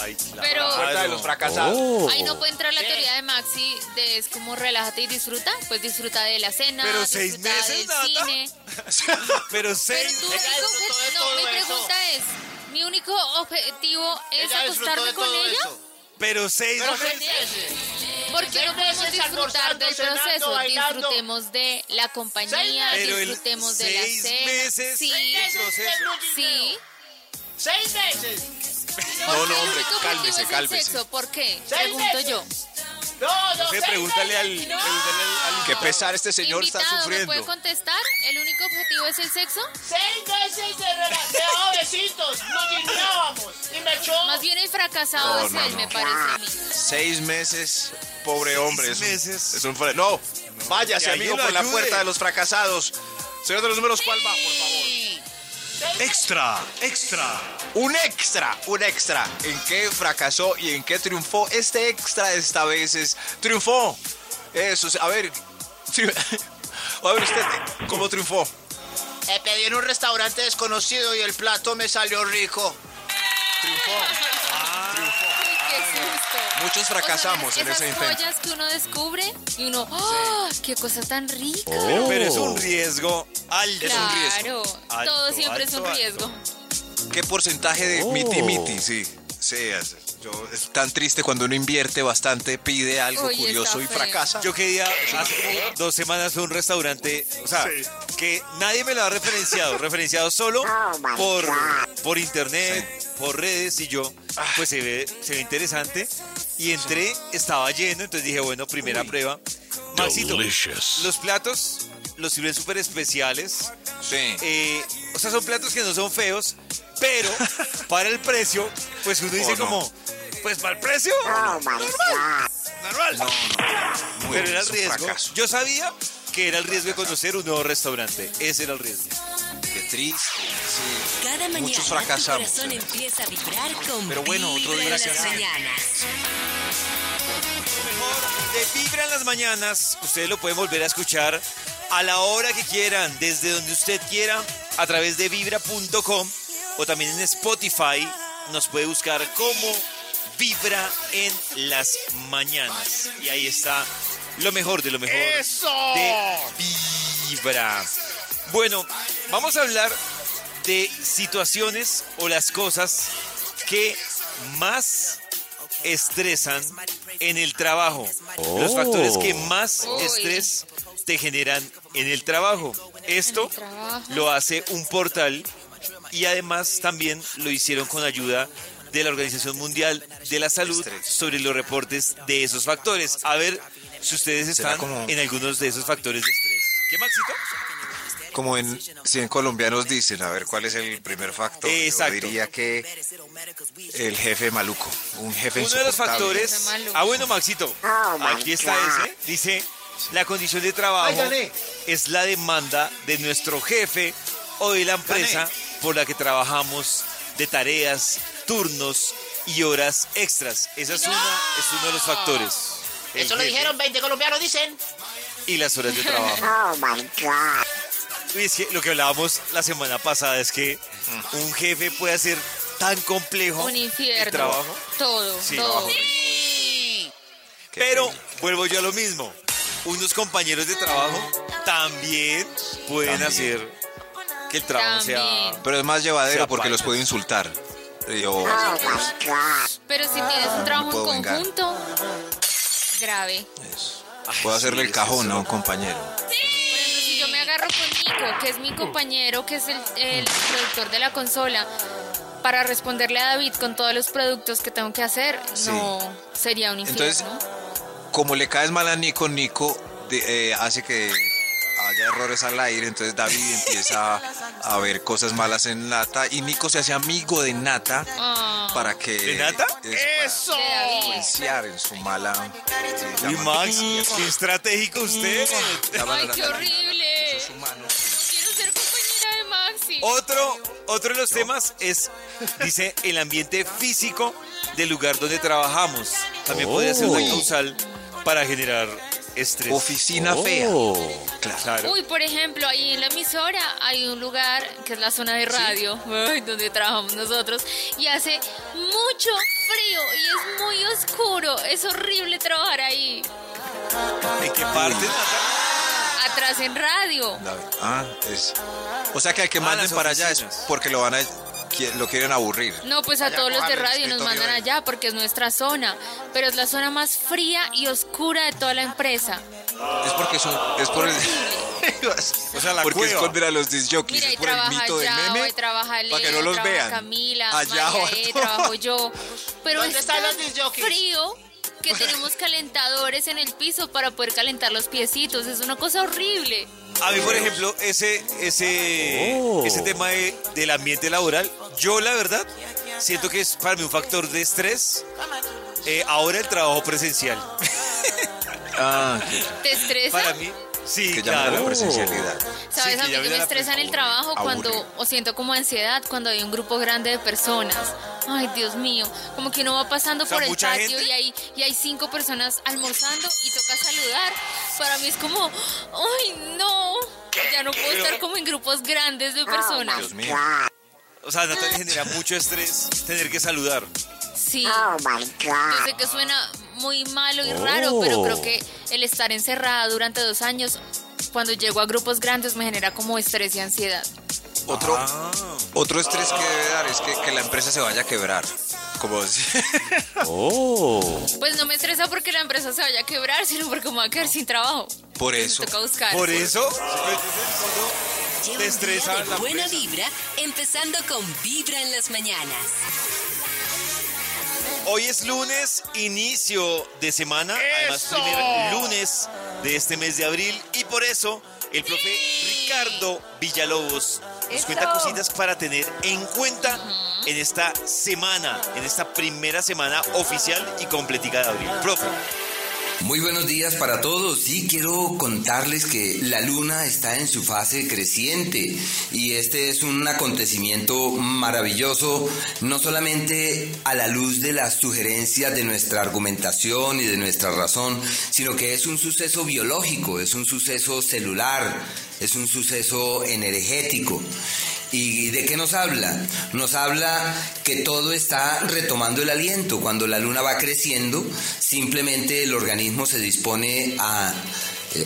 Ay, Pero Puerta de los fracasados. ahí no puede entrar la teoría de Maxi de es como relájate y disfruta, pues disfruta de la cena, Pero seis meses, del cine. Pero Pero seis. tú, Ella único disfrutó de obje- no, todo mi eso. pregunta es, mi único objetivo es Ella acostarme de con todo ella. eso. Pero seis Pero meses. seis meses. Porque Seis no podemos meses disfrutar del proceso, bailando. disfrutemos de la compañía, Pero disfrutemos de la seis cena. meses sí, el proceso. sí. Seis meses. No, no, hombre, cálmese, cálmese. ¿Por qué? Seis Pregunto meses. yo. No, no, Jefe, seis pregúntale al, pregúntale al- al Qué pesar, este señor está Invitado, ¿me sufriendo. puede contestar? ¿El único objetivo es el sexo? Seis meses de, rela- de dado besitos. Nos guiñábamos. Y me echó. Más bien el fracasado No, es no, él, no. me parece a mí. Seis meses, pobre hombre. es un- meses. Es un fra- no, váyase, que amigo, alguien lo por la ayude. puerta de los fracasados. Señor de los números, ¿cuál va, por favor? Extra, extra. Un extra, un extra. ¿En qué fracasó y en qué triunfó? Este extra esta vez es triunfó. Eso, a ver. tri- A ver usted, ¿cómo triunfó? Me pedí en un restaurante desconocido y el plato me salió rico. Susto. Muchos fracasamos O sea, en ese esas intento. joyas que uno descubre y uno, ¡ah! ¡Qué cosa tan rica! Pero es un riesgo alto. Es un riesgo. Claro, Alto, todo siempre es alto, un alto. riesgo. ¿Qué porcentaje de miti miti? Sí, sí. es- Yo, es tan triste cuando uno invierte bastante, pide algo Uy, curioso y fracasa. Yo quería, hace como dos semanas fue a un restaurante, o sea, que nadie me lo ha referenciado, referenciado solo por, por internet, por redes, y yo, pues se ve, se ve interesante. Y entré, estaba lleno, entonces dije, bueno, primera prueba. Maxito, Delicious. los platos los sirven súper especiales. Sí. Eh, o sea, son platos que no son feos, pero para el precio, pues uno dice Oh, no. como, pues para el precio, normal. Normal. No, no. Pero era el riesgo. fracaso. Yo sabía que era el riesgo de conocer un nuevo restaurante. Ese era el riesgo. Qué triste. Sí. Cada mañana Muchos tu fracasamos. corazón empieza a vibrar con Pero bueno, otro día las mañanas. Mejor de Vibra en las mañanas. Ustedes lo pueden volver a escuchar a la hora que quieran, desde donde usted quiera, a través de vibra.com o también en Spotify. Nos puede buscar como Vibra en las mañanas. Y ahí está lo mejor de lo mejor ¡Eso! de Vibra. Bueno, vamos a hablar de situaciones o las cosas que más estresan en el trabajo. Los Oh. factores que más Uy. estrés te generan en el trabajo. Esto trabajo. lo hace un portal y además también lo hicieron con ayuda de la Organización Mundial de la Salud sobre los reportes de esos factores. A ver si ustedes están como- en algunos de esos factores de estrés. ¿Qué, Maxito? Como en 100 colombianos dicen, a ver cuál es el primer factor. Yo Exacto. diría que el jefe maluco, un jefe Uno de los factores. Ah, bueno, Maxito. Aquí está ese. Dice: La condición de trabajo Ay, gané. es la demanda de nuestro jefe o de la empresa por la que trabajamos de tareas, turnos y horas extras. Esa es una, es uno de los factores. El Eso lo dijeron 20 colombianos, dicen. Y las horas de trabajo. Oh my God. Es que lo que hablábamos la semana pasada es que un jefe puede hacer tan complejo Un el infierno. trabajo. Todo, Sí. todo. Pero vuelvo yo a lo mismo. Unos compañeros de trabajo también pueden También. hacer que el trabajo sea. Pero es más llevadero porque los puede insultar. Y- o- Pero si tienes un trabajo en vengar. conjunto, grave. puedo hacerle el cajón a un compañero. Por agarro con Nico, que es mi compañero, que es el, el productor de la consola, para responderle a David con todos los productos que tengo que hacer, Sí. no sería un infierno. Entonces, como le caes mal a Nico, Nico de- eh, hace que haya errores al aire, entonces David empieza a ver cosas malas en Nata y Nico se hace amigo de Nata Ah. para que... ¿De Nata? ¡Eso! influenciar en su mala... Uy, llaman- Max, qué estratégico usted. Ay, a qué Nata. Horrible. No quiero ser compañera de Maxi. Otro, otro de los temas es, dice, el ambiente físico del lugar donde trabajamos. También podría ser una causal para generar estrés. Oficina fea. Claro. Uy, por ejemplo, ahí en la emisora hay un lugar que es la zona de radio, donde trabajamos nosotros, y hace mucho frío y es muy oscuro. Es horrible trabajar ahí. ¿En qué parte? Atrás en radio. La- Ah, es... O sea que al que Ah, manden las para allá es oficinas. porque lo van a qui- lo quieren aburrir. No, pues a Allá todos los de cojan el radio nos escritorio mandan de- allá porque es nuestra zona, pero es la zona más fría y oscura de toda la empresa. Es porque son, es por el... O sea, la porque cueva. esconden a los disjockeys, Mira, es ahí por el trabaja mito del Yao, meme. ahí trabaja Leo, para que no los trabaja vean. Camila, Allá María abajo. E, trabajo yo. Pero ¿Dónde es están tan los disjockeys? frío que tenemos calentadores en el piso para poder calentar los piecitos. Es una cosa horrible. A mí, por ejemplo, ese, ese, Oh. ese tema de- del ambiente laboral, yo la verdad siento que es para mí un factor de estrés. Eh, ahora el trabajo presencial. Ah, ¿Te estresa? Para mí, sí, que llama claro. la presencialidad. ¿Sabes? Sí, a que mí me estresa en el trabajo Aburre. cuando, o siento como ansiedad cuando hay un grupo grande de personas. Ay, Dios mío, como que uno va pasando O sea, por el patio gente. y hay, y hay cinco personas almorzando y toca saludar. Para mí es como, ay, no, ya no puedo estar como en grupos grandes de personas. Dios mío. O sea, Natalia genera mucho estrés tener que saludar. Sí. Yo sé que suena muy malo y raro, pero creo que el estar encerrada durante dos años, cuando llego a grupos grandes, me genera como estrés y ansiedad. Otro, Ah. otro estrés que debe dar es que, que la empresa se vaya a quebrar. Como si... Pues no me estresa porque la empresa se vaya a quebrar, sino porque me voy a quedar sin trabajo. Por eso. Me toca buscar. Por eso, Lleva te un estresa día de la buena empresa. vibra, empezando con Vibra en las mañanas. Hoy es lunes, inicio de semana, además ¡Eso! primer lunes de este mes de abril y por eso el profe Ricardo Villalobos nos cuenta cositas para tener en cuenta en esta semana, en esta primera semana oficial y completica de abril. Profe, Muy buenos días para todos. Sí, quiero contarles que la luna está en su fase creciente y este es un acontecimiento maravilloso, no solamente a la luz de las sugerencias de nuestra argumentación y de nuestra razón, sino que es un suceso biológico, es un suceso celular, es un suceso energético. ¿Y de qué nos habla? Nos habla que todo está retomando el aliento. Cuando la luna va creciendo, simplemente el organismo se dispone a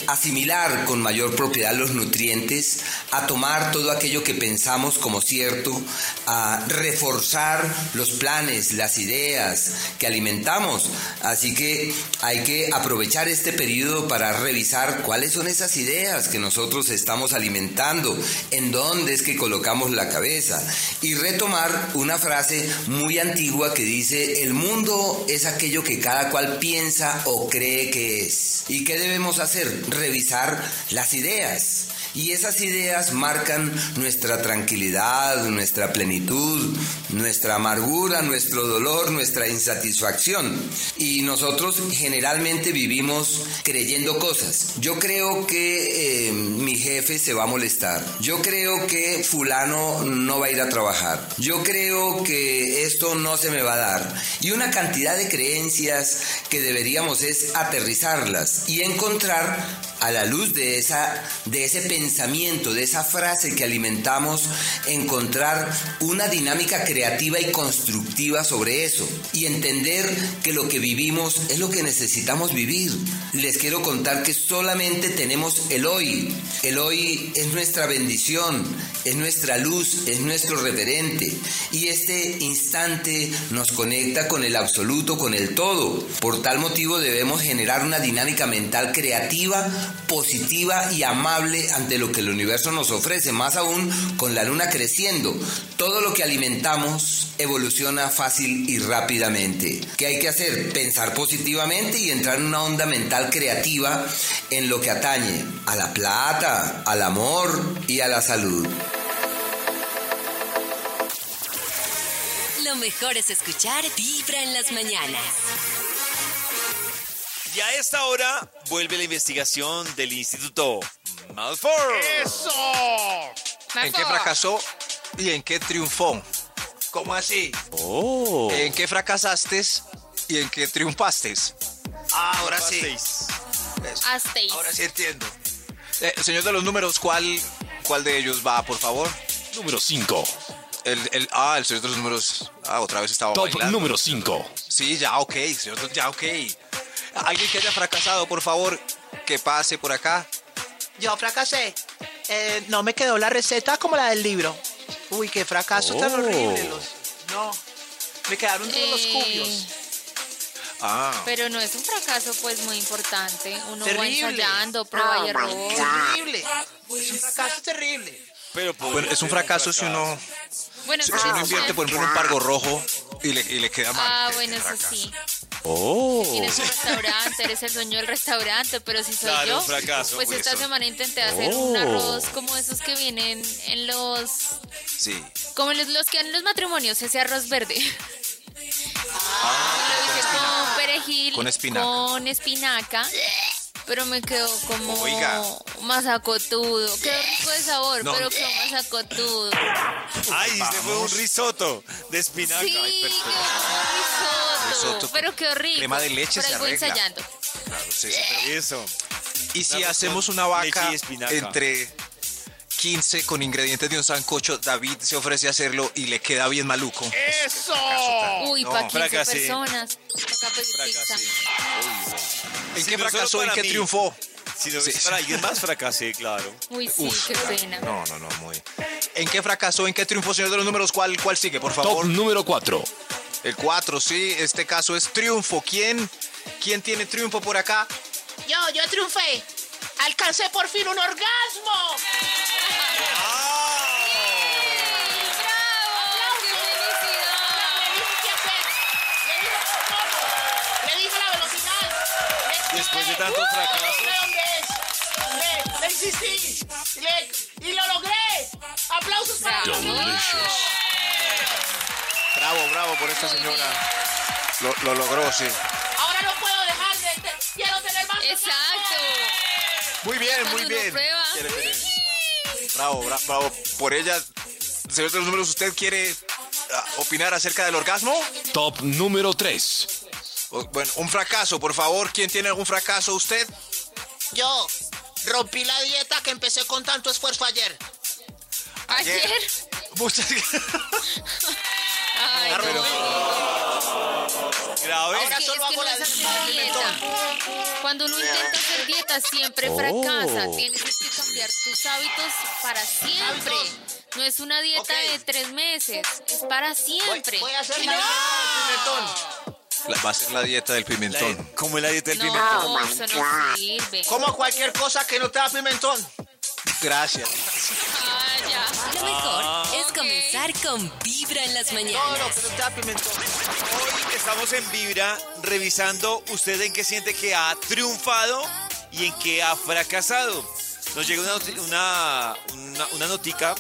asimilar con mayor propiedad los nutrientes, a tomar todo aquello que pensamos como cierto, a reforzar los planes, las ideas que alimentamos. Así que hay que aprovechar este periodo para revisar cuáles son esas ideas que nosotros estamos alimentando, en dónde es que colocamos la cabeza y retomar una frase muy antigua que dice, el mundo es aquello que cada cual piensa o cree que es. ¿Y qué debemos hacer? Revisar las ideas. Y esas ideas marcan nuestra tranquilidad, nuestra plenitud, nuestra amargura, nuestro dolor, nuestra insatisfacción. Y nosotros generalmente vivimos creyendo cosas. Yo creo que eh, mi jefe se va a molestar. Yo creo que fulano no va a ir a trabajar. Yo creo que esto no se me va a dar. Y una cantidad de creencias que deberíamos es aterrizarlas y encontrar a la luz de esa de ese pensamiento, de esa frase que alimentamos, encontrar una dinámica creativa y constructiva sobre eso y entender que lo que vivimos es lo que necesitamos vivir. Les quiero contar que solamente tenemos el hoy. El hoy es nuestra bendición, es nuestra luz, es nuestro referente y este instante nos conecta con el absoluto, con el todo. Por tal motivo debemos generar una dinámica mental creativa, positiva y amable ante lo que el universo nos ofrece, más aún con la luna creciendo. Todo lo que alimentamos evoluciona fácil y rápidamente. ¿Qué hay que hacer? Pensar positivamente y entrar en una onda mental creativa en lo que atañe a la plata, al amor y a la salud. Lo mejor es escuchar Vibra en las mañanas. y a esta hora vuelve la investigación del Instituto ¡Eso! ¿En qué fracasó y en qué triunfó? ¿Cómo así? Oh. ¿En qué fracasaste y en qué triunfaste? Ah, ahora sí. Asteis. Ahora sí entiendo. Eh, señor de los números, ¿cuál, ¿cuál de ellos va, por favor? Número 5. El, el, ah, el señor de los números. Ah, otra vez estaba Top bailando. número 5. Sí, ya, ok, señor, ya, ok. Alguien que haya fracasado, por favor, que pase por acá. Yo fracasé. Eh, no me quedó la receta como la del libro. Uy, qué fracaso tan Oh. horrible. Los... No, me quedaron todos los Eh, cubios. Ah. Pero no es un fracaso pues muy importante. Uno va Terrible. ensayando, prueba y error. Terrible. Es un fracaso terrible. Pero Bueno, es un fracaso si uno, Bueno, si, si uno invierte, por ejemplo, en un pargo rojo y le, y le queda mal. Ah, bueno, qué eso fracaso. sí. Oh. Tienes un restaurante, eres el dueño del restaurante, pero si soy Claro, yo, un fracaso, pues esta eso. semana intenté hacer Oh. un arroz como esos que vienen en los, Sí. como los, los que dan en los matrimonios, ese arroz verde. Ah, Lo hice con perejil, Con espinaca. con espinaca, pero me quedó como Oiga. masacotudo. Quedó rico de sabor, No. pero quedó masacotudo. Ay, este fue un risotto de espinaca. Sí, Ay, quedó como risotto, Risotto pero quedó rico. crema de leche Por se ahí voy arregla. ensayando. Claro, sí, sí, pero- Eso. Y si Una hacemos una leche vaca espinaca. entre 15 con ingredientes de un sancocho, David se ofrece a hacerlo y le queda bien maluco. ¡Eso! Uy, No, para 15 fracasé. personas. Toca pedir pizza. ¿En Si qué no solo fracasó? ¿En para qué mí. triunfó? Si no Sí. es para alguien más, fracasé, claro. Uy, sí, Uf. qué pena. No, no, no, muy. ¿En qué fracasó? ¿En qué triunfó, señor de los números? ¿Cuál, cuál sigue, por favor? Top número 4. El 4, sí. Este caso es triunfo. ¿Quién, quién tiene triunfo por acá? Yo, yo triunfé. Alcancé por fin un orgasmo. Le dije qué hacer. Le dije cómo. Le dije la velocidad. Le expliqué. Después de tantos ¡Uh! fracasos. Le dije dónde es. Le, le insistí. Le- y lo logré. Aplausos para mí. Bravo, bravo por esta señora. Lo, lo logró, sí. Ahora no puedo dejar de... quiero tener más Exacto. Muy bien, muy bien. Bravo, bra- bravo. Por ella, señor de los números, ¿usted quiere ah, opinar acerca del orgasmo? Top número 3. O- Bueno, un fracaso, por favor. ¿Quién tiene algún fracaso? ¿Usted? Yo rompí la dieta que empecé con tanto esfuerzo ayer. ¿Ayer? Muchas Ay, pero- Grave. Es que, es que no es hacer dieta. Cuando uno intenta hacer dieta siempre Oh. fracasa. Tienes que cambiar tus hábitos para siempre. No es una dieta de tres meses, es para siempre. Voy a hacer la no. La- va a ser la dieta del pimentón. ¿Cómo es la dieta del No, pimentón? eso no sirve. Como cualquier cosa que no te da pimentón. Gracias. Ah, ya. Lo mejor es comenzar con Vibra en las no, mañanas. no pimentón. Hoy estamos en Vibra revisando usted en qué siente que ha triunfado y en qué ha fracasado. Nos llega una, una, una, una notica,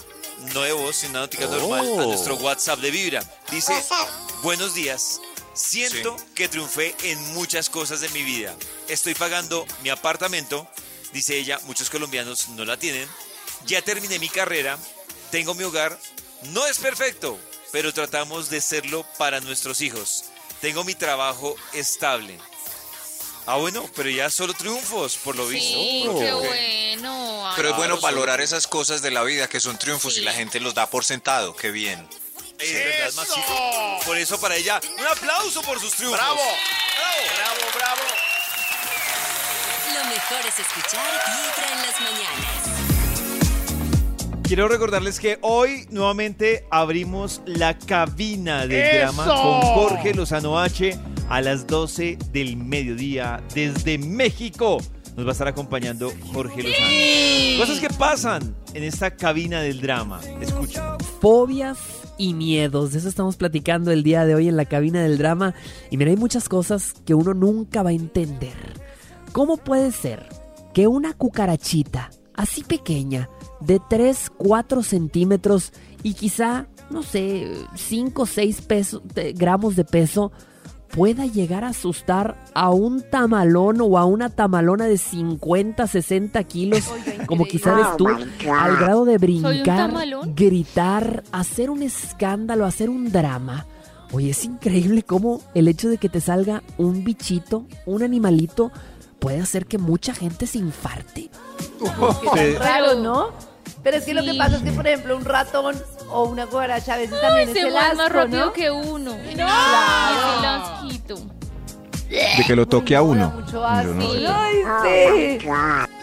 no de voz, sino una notica normal a nuestro WhatsApp de Vibra. Dice, buenos días. Siento que triunfé en muchas cosas de mi vida. Estoy pagando mi apartamento, dice ella, muchos colombianos no la tienen. Ya terminé mi carrera, tengo mi hogar. No es perfecto, pero tratamos de serlo para nuestros hijos. Tengo mi trabajo estable. Ah, bueno, pero ya solo triunfos, por lo visto. Sí, qué bueno. Ay, Pero es bueno Claro, valorar esas cosas de la vida que son triunfos y la gente los da por sentado. Qué bien. Es verdad, Maxito. Por eso para ella, un aplauso por sus triunfos. ¡Bravo! ¡Bravo! Bravo, bravo. Lo mejor es escuchar Vibra en las mañanas. Quiero recordarles que hoy nuevamente abrimos la cabina del ¡Eso! drama con Jorge Lozano H a las 12 del mediodía desde México. Nos va a estar acompañando Jorge Lozano. Cosas que pasan en esta cabina del drama. Escuchen. Fobias y miedos. De eso estamos platicando el día de hoy en la cabina del drama. Y mira, hay muchas cosas que uno nunca va a entender. ¿Cómo puede ser que una cucarachita así pequeña, de 3, 4 centímetros y quizá, no sé, 5 o 6 gramos de peso, pueda llegar a asustar a un tamalón o a una tamalona de 50, 60 kilos, como quizá eres tú, al grado de brincar, gritar, hacer un escándalo, hacer un drama. Oye, es increíble cómo el hecho de que te salga un bichito, un animalito, puede hacer que mucha gente se infarte. Sí. Raro, ¿no? Pero es que lo que Sí. pasa es que, por ejemplo, un ratón o una cucaracha a veces también Ay, es se el mueve más asco, rápido ¿no? que uno. Claro. Es el asquito. de que lo toque a uno. Mucho asco. no sé. Ay, sí.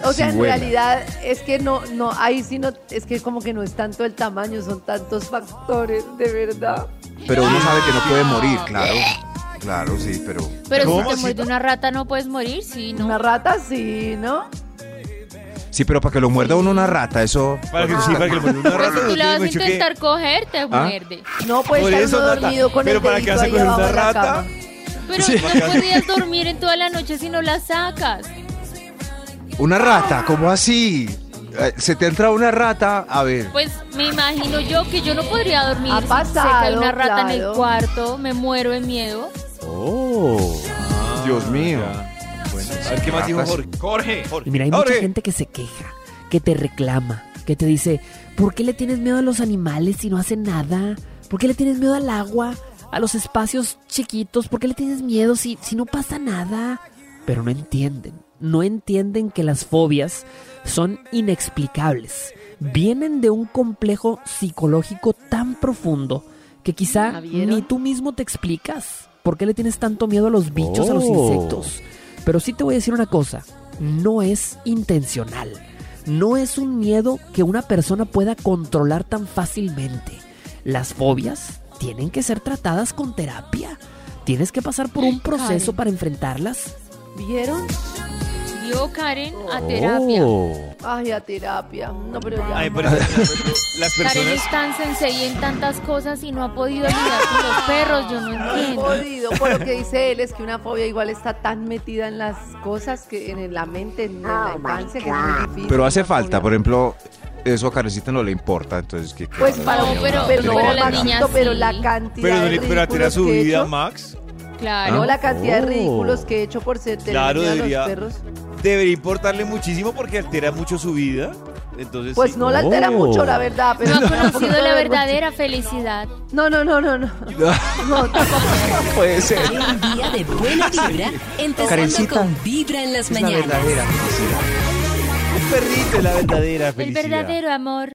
O sea, Sí, en realidad es que no, no, ahí sí no, es que como que no es tanto el tamaño, son tantos factores, de verdad. Pero uno sabe que no puede morir, claro. Claro, sí, pero. Pero ¿Cómo si te muerde una rata no puedes morir, sí, ¿no? Una rata sí, ¿no? Sí, pero para que lo muerda uno una rata, eso. Para que, sí, para que lo muerda una rata. Tú la vas a intentar coger, te ¿Ah? muerde. No puede Por estar eso, dormido con Pero el ¿para qué dedito vas a ahí coger abajo una de la rata? cama. Pero Sí. no podrías dormir en toda la noche si no la sacas. Una rata, ¿cómo así? Eh, Se te entra una rata, a ver. Pues me imagino yo que yo no podría dormir Ha si sé que hay pasado, una rata en el cuarto, me muero de miedo. Oh, Dios mío. Bueno, a ver qué más dijo. Jorge. Jorge. Y mira, hay Jorge. mucha gente que se queja, que te reclama, que te dice, ¿por qué le tienes miedo a los animales si no hacen nada? ¿Por qué le tienes miedo al agua, a los espacios chiquitos? ¿Por qué le tienes miedo si, si no pasa nada? Pero no entienden, no entienden que las fobias son inexplicables. Vienen de un complejo psicológico tan profundo que quizá ni tú mismo te explicas. ¿Por qué le tienes tanto miedo a los bichos, a los Oh. insectos? Pero sí te voy a decir una cosa, no es intencional. No es un miedo que una persona pueda controlar tan fácilmente. Las fobias tienen que ser tratadas con terapia. Tienes que pasar por un proceso Karen. para enfrentarlas. ¿Vieron? Vio Karen a terapia. Ay, a terapia. No, pero ya. Ay, pero las Karen personas. es tan sensei en tantas cosas y no ha podido lidiar con los perros, yo no No he entiendo. podido. Por lo que dice él, es que una fobia igual está tan metida en las cosas que en la mente, en la infancia, que es muy difícil. Pero hace una falta, fobia. por ejemplo, eso a Karencita no le importa, entonces que. Pues para le un pero, pero, Maxito, niñas pero sí. la cantidad Pero, de no- pero a ridículos su que he vida, hecho, Max. Claro. no la cantidad de Oh. ridículos que he hecho por ser tener Claro, miedo a debería- los perros. Debería importarle muchísimo porque altera mucho su vida. Entonces, Pues sí. no la altera Oh. mucho, la verdad. Pero No ha conocido la verdadera felicidad. No, no, no, no, no. No, tampoco. Puede ser. Un día de buena vibra, empezando Karencita, con Vibra en las Es la mañanas. verdadera. Un perrito es la verdadera El felicidad. verdadero amor.